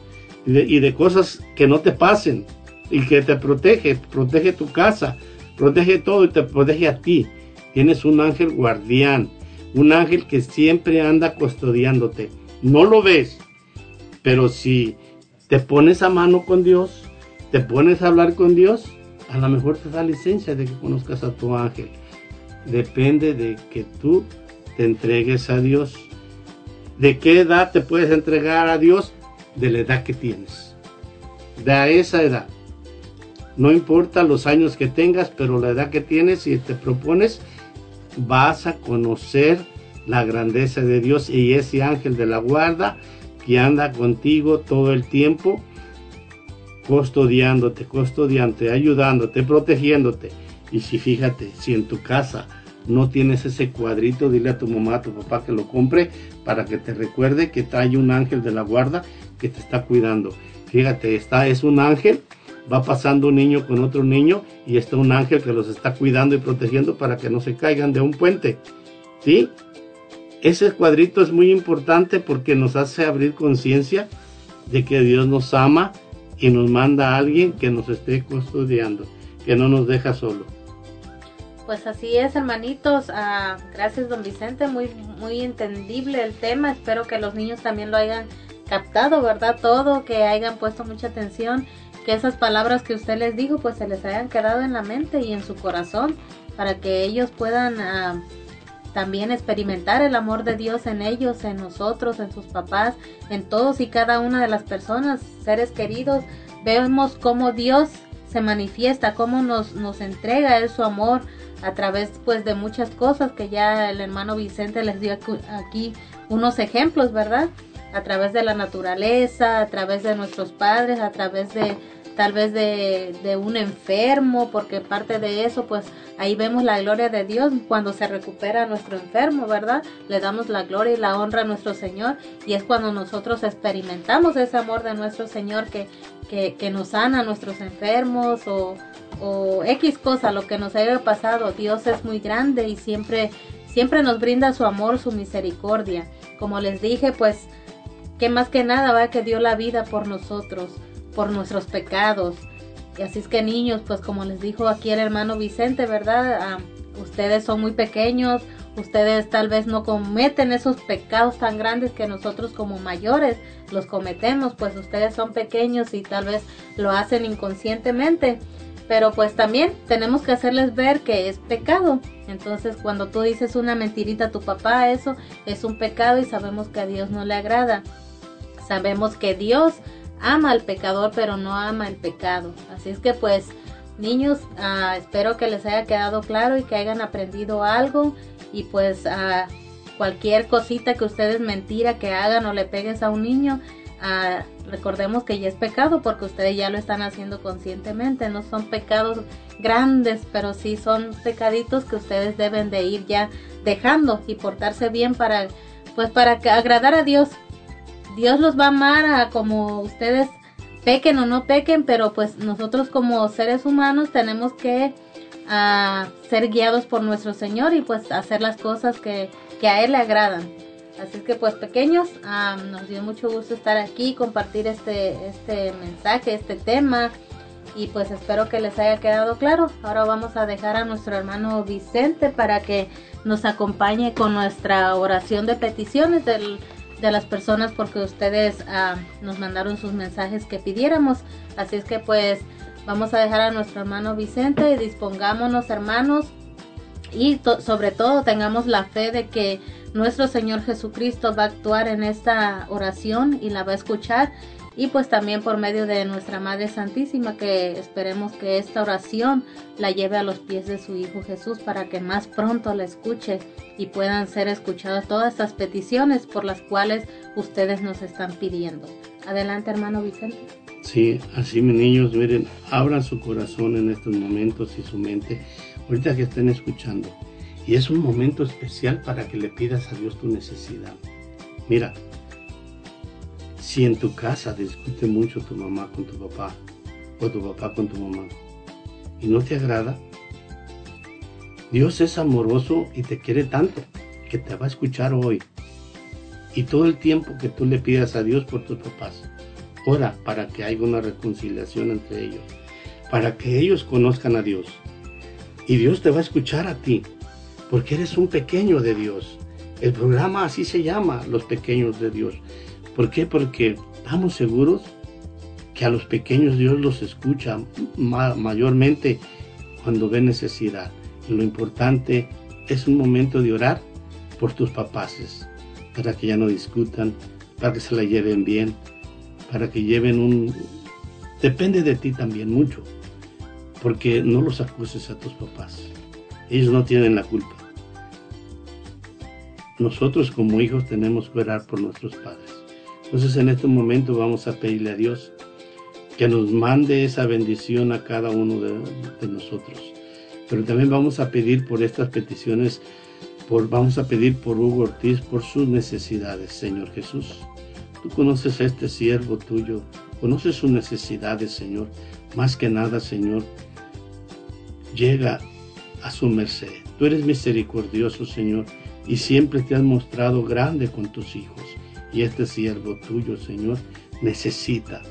y de, y de cosas que no te pasen. Y que te protege, protege tu casa, protege todo y te protege a ti. Tienes un ángel guardián, un ángel que siempre anda custodiándote. No lo ves, pero si te pones a mano con Dios, te pones a hablar con Dios, a lo mejor te da licencia de que conozcas a tu ángel. Depende de que tú te entregues a Dios. ¿De qué edad te puedes entregar a Dios? De la edad que tienes. De esa edad. No importa los años que tengas, pero la edad que tienes y te propones, vas a conocer la grandeza de Dios y ese ángel de la guarda que anda contigo todo el tiempo, custodiándote, custodiándote, ayudándote, protegiéndote. Y si fíjate, si en tu casa no tienes ese cuadrito, dile a tu mamá, a tu papá que lo compre para que te recuerde que hay un ángel de la guarda que te está cuidando. Fíjate, está, es un ángel, va pasando un niño con otro niño y está un ángel que los está cuidando y protegiendo para que no se caigan de un puente. ¿Sí? Ese cuadrito es muy importante porque nos hace abrir conciencia de que Dios nos ama y nos manda a alguien que nos esté custodiando, que no nos deja solo. Pues así es, hermanitos. Ah, gracias, don Vicente. Muy, muy entendible el tema. Espero que los niños también lo hayan captado, ¿verdad? Todo, que hayan puesto mucha atención, que esas palabras que usted les dijo, pues se les hayan quedado en la mente y en su corazón, para que ellos puedan ah, también experimentar el amor de Dios en ellos, en nosotros, en sus papás, en todos y cada una de las personas, seres queridos. Vemos cómo Dios se manifiesta, cómo nos, nos entrega su amor a través pues de muchas cosas que ya el hermano Vicente les dio aquí unos ejemplos, ¿verdad? A través de la naturaleza, a través de nuestros padres, a través de tal vez de, de un enfermo, porque parte de eso pues ahí vemos la gloria de Dios cuando se recupera nuestro enfermo, ¿verdad? Le damos la gloria y la honra a nuestro Señor y es cuando nosotros experimentamos ese amor de nuestro Señor que, que, nos sana a nuestros enfermos o, o X cosa, lo que nos haya pasado. Dios es muy grande y siempre, siempre nos brinda su amor, su misericordia. Como les dije, pues que más que nada va que dio la vida por nosotros, por nuestros pecados. Y así es que niños, pues como les dijo aquí el hermano Vicente, ¿verdad? Ah, ustedes son muy pequeños, ustedes tal vez no cometen esos pecados tan grandes que nosotros como mayores los cometemos, pues ustedes son pequeños y tal vez lo hacen inconscientemente. Pero pues también tenemos que hacerles ver que es pecado. Entonces cuando tú dices una mentirita a tu papá, eso es un pecado y sabemos que a Dios no le agrada. Sabemos que Dios ama al pecador, pero no ama el pecado. Así es que pues niños, ah, espero que les haya quedado claro y que hayan aprendido algo y pues ah, cualquier cosita que ustedes mentira que hagan o le pegues a un niño, ah, recordemos que ya es pecado porque ustedes ya lo están haciendo conscientemente, no son pecados grandes, pero sí son pecaditos que ustedes deben de ir ya dejando y portarse bien para pues para agradar a Dios. Dios los va a amar a como ustedes pequen o no pequen, pero pues nosotros como seres humanos tenemos que ah, ser guiados por nuestro Señor y pues hacer las cosas que, a Él le agradan. Así que pues pequeños, ah, nos dio mucho gusto estar aquí, compartir este, este mensaje, este tema y pues espero que les haya quedado claro. Ahora vamos a dejar a nuestro hermano Vicente para que nos acompañe con nuestra oración de peticiones del- de las personas porque ustedes ah, nos mandaron sus mensajes que pidiéramos. Así es que pues vamos a dejar a nuestro hermano Vicente y dispongámonos hermanos y to- sobre todo tengamos la fe de que nuestro Señor Jesucristo va a actuar en esta oración y la va a escuchar y pues también por medio de nuestra Madre Santísima que esperemos que esta oración la lleve a los pies de su Hijo Jesús para que más pronto la escuche y puedan ser escuchadas todas estas peticiones por las cuales ustedes nos están pidiendo. Adelante hermano Vicente. Sí, así mis niños, miren, abran su corazón en estos momentos y su mente, ahorita que estén escuchando. Y es un momento especial para que le pidas a Dios tu necesidad. Mira, si en tu casa discute mucho tu mamá con tu papá o tu papá con tu mamá y no te agrada, Dios es amoroso y te quiere tanto que te va a escuchar hoy. Y todo el tiempo que tú le pidas a Dios por tus papás, ora para que haya una reconciliación entre ellos, para que ellos conozcan a Dios. Y Dios te va a escuchar a ti, porque eres un pequeño de Dios. El programa así se llama, Los Pequeños de Dios. ¿Por qué? Porque estamos seguros que a los pequeños Dios los escucha ma- mayormente cuando ve necesidad. Y lo importante es un momento de orar por tus papaces, para que ya no discutan, para que se la lleven bien, para que lleven un... Depende de ti también mucho, porque no los acuses a tus papás. Ellos no tienen la culpa. Nosotros como hijos tenemos que orar por nuestros padres. Entonces en este momento vamos a pedirle a Dios que nos mande esa bendición a cada uno de, nosotros. Pero también vamos a pedir por estas peticiones, por, vamos a pedir por Hugo Ortiz, por sus necesidades, Señor Jesús. Tú conoces a este siervo tuyo, conoces sus necesidades, Señor. Más que nada, Señor, llega a su merced. Tú eres misericordioso, Señor, y siempre te has mostrado grande con tus hijos. Y este siervo tuyo, Señor, necesita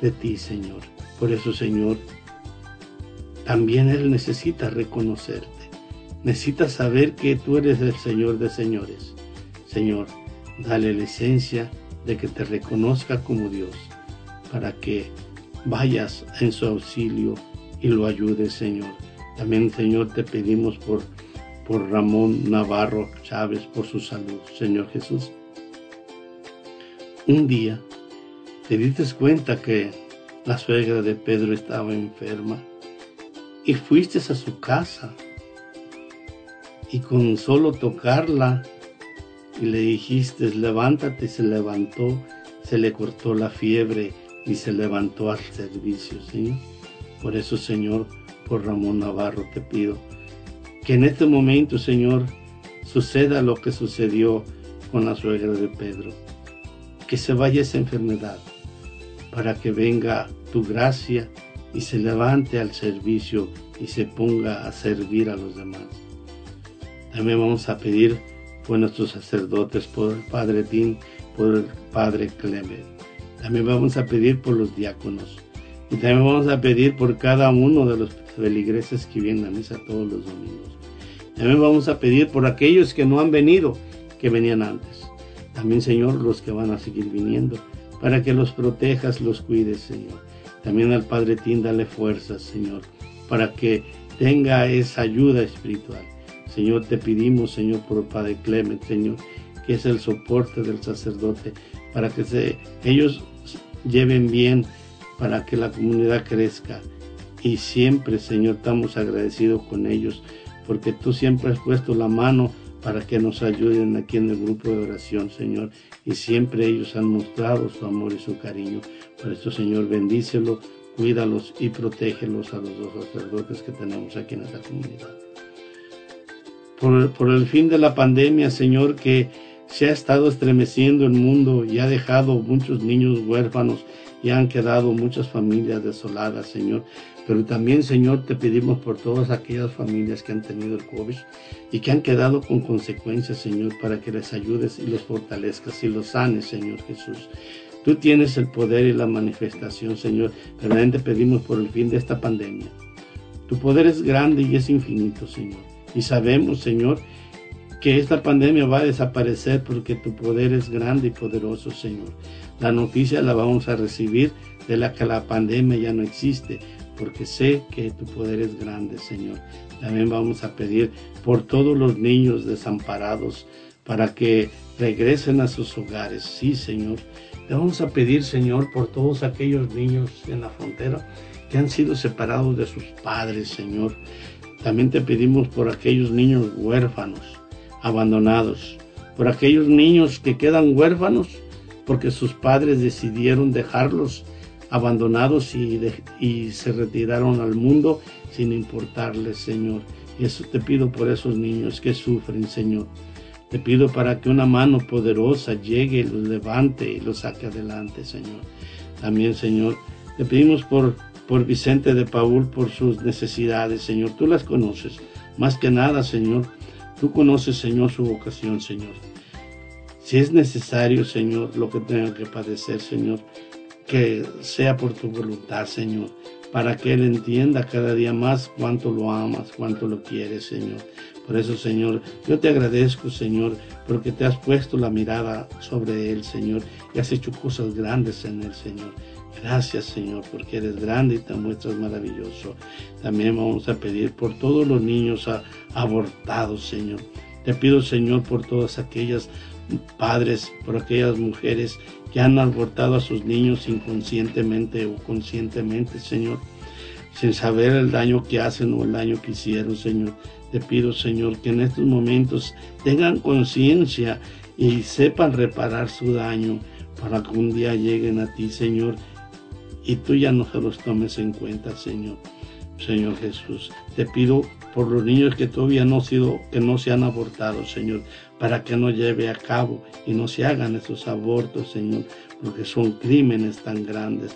de ti, Señor. Por eso, Señor, también Él necesita reconocerte. Necesita saber que tú eres el Señor de señores. Señor, dale licencia de que te reconozca como Dios, para que vayas en su auxilio y lo ayudes, Señor. También, Señor, te pedimos por, por Ramón Navarro Chávez, por su salud, Señor Jesús. Un día te diste cuenta que la suegra de Pedro estaba enferma y fuiste a su casa y con solo tocarla y le dijiste levántate, se levantó, se le cortó la fiebre y se levantó al servicio, Señor. Por eso, Señor, por Ramón Navarro te pido que en este momento, Señor, suceda lo que sucedió con la suegra de Pedro. Que se vaya esa enfermedad para que venga tu gracia y se levante al servicio y se ponga a servir a los demás. También vamos a pedir por nuestros sacerdotes, por el Padre Tim, por el Padre Clemente. También vamos a pedir por los diáconos. Y también vamos a pedir por cada uno de los feligreses que vienen a misa todos los domingos. También vamos a pedir por aquellos que no han venido, que venían antes. También, Señor, los que van a seguir viniendo, para que los protejas, los cuides, Señor. También al Padre Tim, dale fuerzas, Señor, para que tenga esa ayuda espiritual. Señor, te pedimos, Señor, por el Padre Clement, Señor, que es el soporte del sacerdote, para que se, ellos lleven bien, para que la comunidad crezca. Y siempre, Señor, estamos agradecidos con ellos, porque tú siempre has puesto la mano para que nos ayuden aquí en el grupo de oración, Señor. Y siempre ellos han mostrado su amor y su cariño. Por eso, Señor, bendícelos, cuídalos y protégelos a los dos sacerdotes que tenemos aquí en esta comunidad por el fin de la pandemia, Señor, que se ha estado estremeciendo el mundo y ha dejado muchos niños huérfanos y han quedado muchas familias desoladas, Señor. Pero también, Señor, te pedimos por todas aquellas familias que han tenido el COVID y que han quedado con consecuencias, Señor, para que les ayudes y los fortalezcas y los sanes, Señor Jesús. Tú tienes el poder y la manifestación, Señor, pero también te pedimos por el fin de esta pandemia. Tu poder es grande y es infinito, Señor. Y sabemos, Señor, que esta pandemia va a desaparecer porque tu poder es grande y poderoso, Señor. La noticia la vamos a recibir de la que la pandemia ya no existe, porque sé que tu poder es grande, Señor. También vamos a pedir por todos los niños desamparados para que regresen a sus hogares. Sí, Señor. Le vamos a pedir, Señor, por todos aquellos niños en la frontera que han sido separados de sus padres, Señor. También te pedimos por aquellos niños huérfanos, abandonados, por aquellos niños que quedan huérfanos porque sus padres decidieron dejarlos abandonados y, se retiraron al mundo sin importarles, Señor. Y eso te pido por esos niños que sufren, Señor. Te pido para que una mano poderosa llegue, los levante y los saque adelante, Señor. También, Señor, te pedimos por, por Vicente de Paul, por sus necesidades, Señor. Tú las conoces. Más que nada, Señor, tú conoces, Señor, su vocación, Señor. Si es necesario, Señor, lo que tenga que padecer, Señor, que sea por tu voluntad, Señor, para que Él entienda cada día más cuánto lo amas, cuánto lo quieres, Señor. Por eso, Señor, yo te agradezco, Señor, porque te has puesto la mirada sobre Él, Señor, y has hecho cosas grandes en Él, Señor. Gracias, Señor, porque eres grande y te muestras maravilloso. También vamos a pedir por todos los niños abortados, Señor. Te pido, Señor, por todas aquellas padres, por aquellas mujeres que han abortado a sus niños inconscientemente o conscientemente, Señor, sin saber el daño que hacen o el daño que hicieron, Señor. Te pido, Señor, que en estos momentos tengan conciencia y sepan reparar su daño para que un día lleguen a ti, Señor, y tú ya no se los tomes en cuenta, Señor. Señor Jesús, te pido por los niños que todavía no, sido, que no se han abortado, Señor, para que no lleve a cabo y no se hagan esos abortos, Señor, porque son crímenes tan grandes,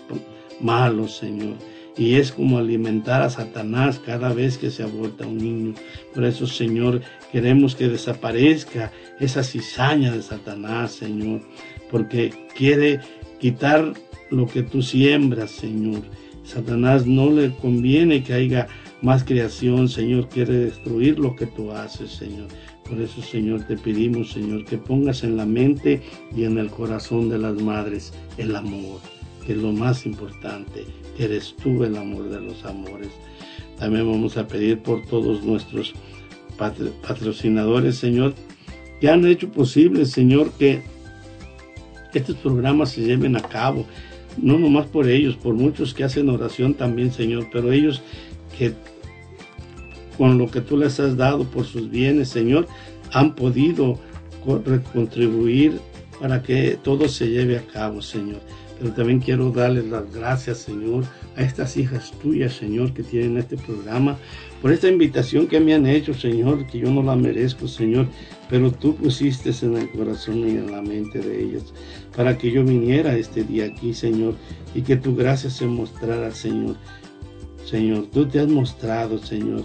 malos, Señor. Y es como alimentar a Satanás cada vez que se aborta un niño. Por eso, Señor, queremos que desaparezca esa cizaña de Satanás, Señor, porque quiere quitar lo que tú siembras, Señor. Satanás no le conviene que haya más creación, Señor, quiere destruir lo que tú haces, Señor. Por eso, Señor, te pedimos, Señor, que pongas en la mente y en el corazón de las madres el amor, que es lo más importante, que eres tú el amor de los amores. También vamos a pedir por todos nuestros patro- patrocinadores, Señor, que han hecho posible, Señor, que estos programas se lleven a cabo. No nomás por ellos, por muchos que hacen oración también, Señor, pero ellos que con lo que tú les has dado por sus bienes, Señor, han podido co- contribuir para que todo se lleve a cabo, Señor. Pero también quiero darles las gracias, Señor, a estas hijas tuyas, Señor, que tienen este programa, por esta invitación que me han hecho, Señor, que yo no la merezco, Señor, pero tú pusiste en el corazón y en la mente de ellas para que yo viniera este día aquí, Señor, y que tu gracia se mostrara, Señor. Señor, tú te has mostrado, Señor,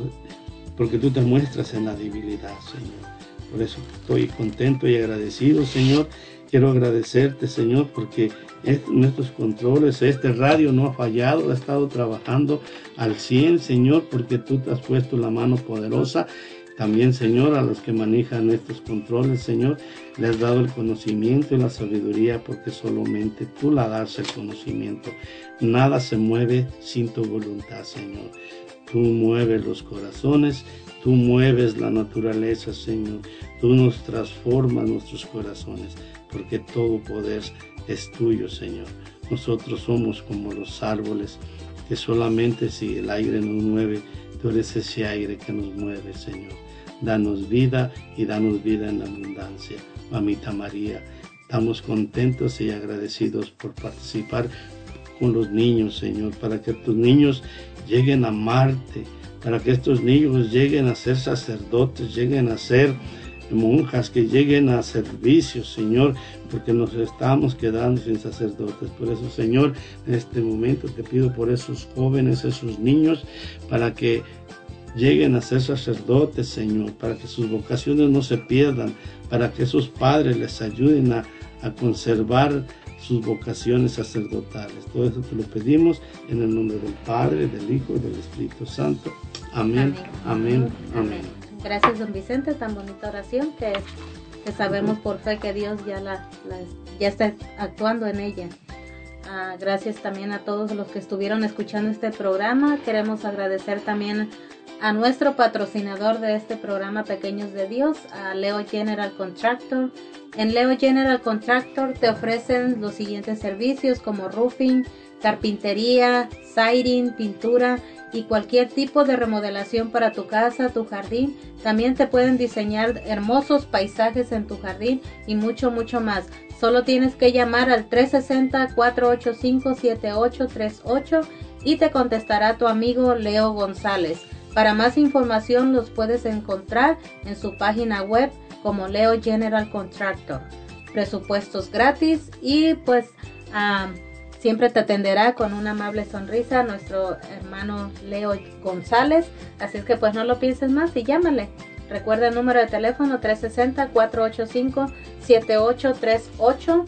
porque tú te muestras en la debilidad, Señor. Por eso estoy contento y agradecido, Señor. Quiero agradecerte, Señor, porque est- nuestros controles, este radio no ha fallado, ha estado trabajando al 100, Señor, porque tú te has puesto la mano poderosa. También, Señor, a los que manejan estos controles, Señor, les has dado el conocimiento y la sabiduría, porque solamente tú la das el conocimiento. Nada se mueve sin tu voluntad, Señor. Tú mueves los corazones, tú mueves la naturaleza, Señor. Tú nos transformas nuestros corazones, porque todo poder es tuyo, Señor. Nosotros somos como los árboles, que solamente si el aire nos mueve, tú eres ese aire que nos mueve, Señor. Danos vida y danos vida en abundancia. Mamita María, estamos contentos y agradecidos por participar con los niños, Señor, para que tus niños lleguen a amarte, para que estos niños lleguen a ser sacerdotes, lleguen a ser monjas, que lleguen a servicios, Señor, porque nos estamos quedando sin sacerdotes. Por eso, Señor, en este momento te pido por esos jóvenes, esos niños, para que lleguen a ser sacerdotes, Señor, para que sus vocaciones no se pierdan, para que esos padres les ayuden a conservar sus vocaciones sacerdotales. Todo eso te lo pedimos en el nombre del Padre, del Hijo y del Espíritu Santo. Amén, amén, amén. Gracias, don Vicente, tan bonita oración que, que sabemos por fe que Dios ya, la, la- ya está actuando en ella. Ah, gracias también a todos los que estuvieron escuchando este programa. Queremos agradecer también a nuestro patrocinador de este programa Pequeños de Dios, a Leo General Contractor. En Leo General Contractor te ofrecen los siguientes servicios como roofing, carpintería, siding, pintura y cualquier tipo de remodelación para tu casa, tu jardín. También te pueden diseñar hermosos paisajes en tu jardín y mucho, mucho más. Solo tienes que llamar al 360-485-7838 y te contestará tu amigo Leo González. Para más información los puedes encontrar en su página web como Leo General Contractor. Presupuestos gratis y pues siempre te atenderá con una amable sonrisa nuestro hermano Leo González. Así es que pues no lo pienses más y llámale. Recuerda el número de teléfono 360-485-7838.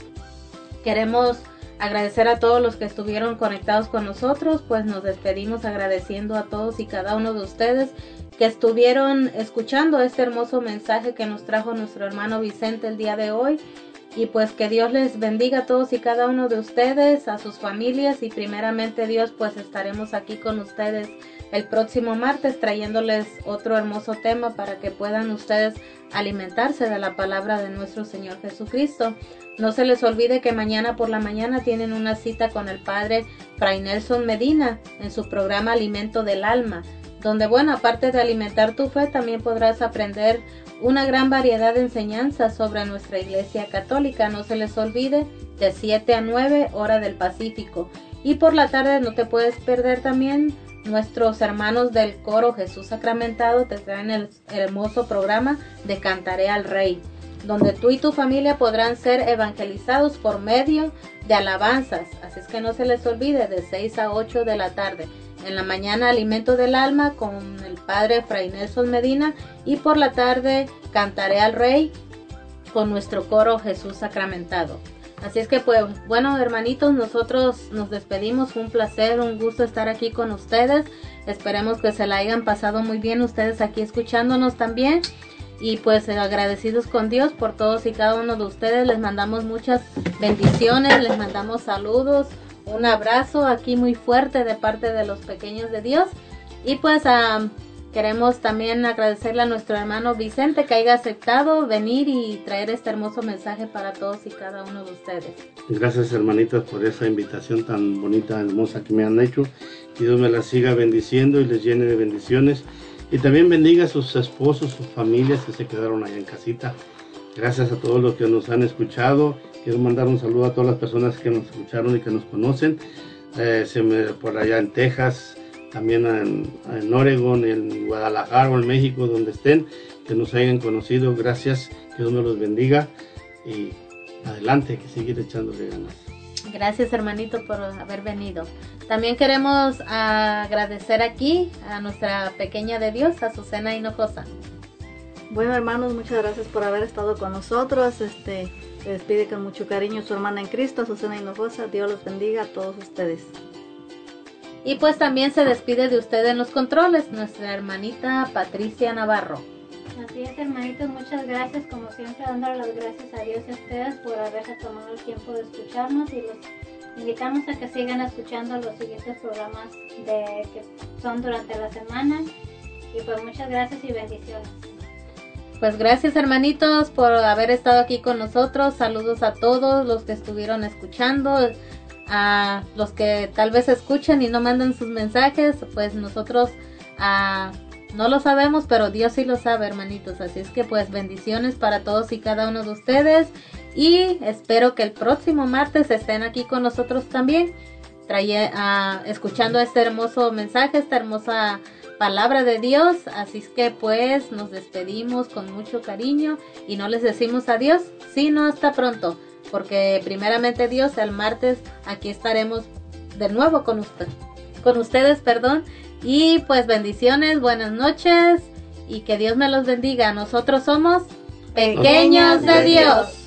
Queremos agradecer a todos los que estuvieron conectados con nosotros, pues nos despedimos agradeciendo a todos y cada uno de ustedes que estuvieron escuchando este hermoso mensaje que nos trajo nuestro hermano Vicente el día de hoy. Y pues que Dios les bendiga a todos y cada uno de ustedes, a sus familias y primeramente Dios pues estaremos aquí con ustedes el próximo martes trayéndoles otro hermoso tema para que puedan ustedes alimentarse de la palabra de nuestro Señor Jesucristo. No se les olvide que mañana por la mañana tienen una cita con el Padre Fray Nelson Medina en su programa Alimento del Alma, donde bueno, aparte de alimentar tu fe, también podrás aprender una gran variedad de enseñanzas sobre nuestra Iglesia Católica. No se les olvide, de 7 a 9 hora del Pacífico. Y por la tarde no te puedes perder también nuestros hermanos del coro Jesús Sacramentado te traen el hermoso programa de Cantaré al Rey, donde tú y tu familia podrán ser evangelizados por medio de alabanzas. Así es que no se les olvide, de 6 a 8 de la tarde. En la mañana Alimento del Alma con el Padre Fray Nelson Medina y por la tarde Cantaré al Rey con nuestro coro Jesús Sacramentado. Así es que pues bueno hermanitos, nosotros nos despedimos, un placer, un gusto estar aquí con ustedes. Esperemos que se la hayan pasado muy bien ustedes aquí escuchándonos también. Y pues agradecidos con Dios por todos y cada uno de ustedes. Les mandamos muchas bendiciones, les mandamos saludos, un abrazo aquí muy fuerte de parte de los pequeños de Dios. Y pues ah, queremos también agradecerle a nuestro hermano Vicente que haya aceptado venir y traer este hermoso mensaje para todos y cada uno de ustedes. Gracias hermanitas por esa invitación tan bonita, hermosa que me han hecho. Que Dios me la siga bendiciendo y les llene de bendiciones. Y también bendiga a sus esposos, sus familias que se quedaron allá en casita. Gracias a todos los que nos han escuchado. Quiero mandar un saludo a todas las personas que nos escucharon y que nos conocen. Eh, por allá en Texas, también en, en Oregon, en Guadalajara o en México, donde estén, que nos hayan conocido. Gracias, que Dios me los bendiga. Y adelante, que seguir echándole ganas. Gracias hermanito por haber venido. También queremos agradecer aquí a nuestra pequeña de Dios, Azucena Hinojosa. Bueno, hermanos, muchas gracias por haber estado con nosotros. Este, se despide con mucho cariño su hermana en Cristo, Susana Hinojosa. Dios los bendiga a todos ustedes. Y pues también se despide de usted en los controles, nuestra hermanita Patricia Navarro. Así es, hermanitos, muchas gracias, como siempre, dándole las gracias a Dios y a ustedes por haberse tomado el tiempo de escucharnos y los invitamos a que sigan escuchando los siguientes programas de, que son durante la semana. Y pues muchas gracias y bendiciones. Pues gracias hermanitos por haber estado aquí con nosotros. Saludos a todos los que estuvieron escuchando, a los que tal vez escuchan y no mandan sus mensajes. Pues nosotros ah, no lo sabemos, pero Dios sí lo sabe hermanitos. Así es que pues bendiciones para todos y cada uno de ustedes. Y espero que el próximo martes estén aquí con nosotros también, traye- ah, escuchando este hermoso mensaje, esta hermosa palabra de Dios. Así es que pues nos despedimos con mucho cariño y no les decimos adiós, sino hasta pronto. Porque primeramente Dios, el martes aquí estaremos de nuevo con usted, con ustedes, perdón. Y pues bendiciones, buenas noches y que Dios me los bendiga. Nosotros somos pequeños de Dios. Dios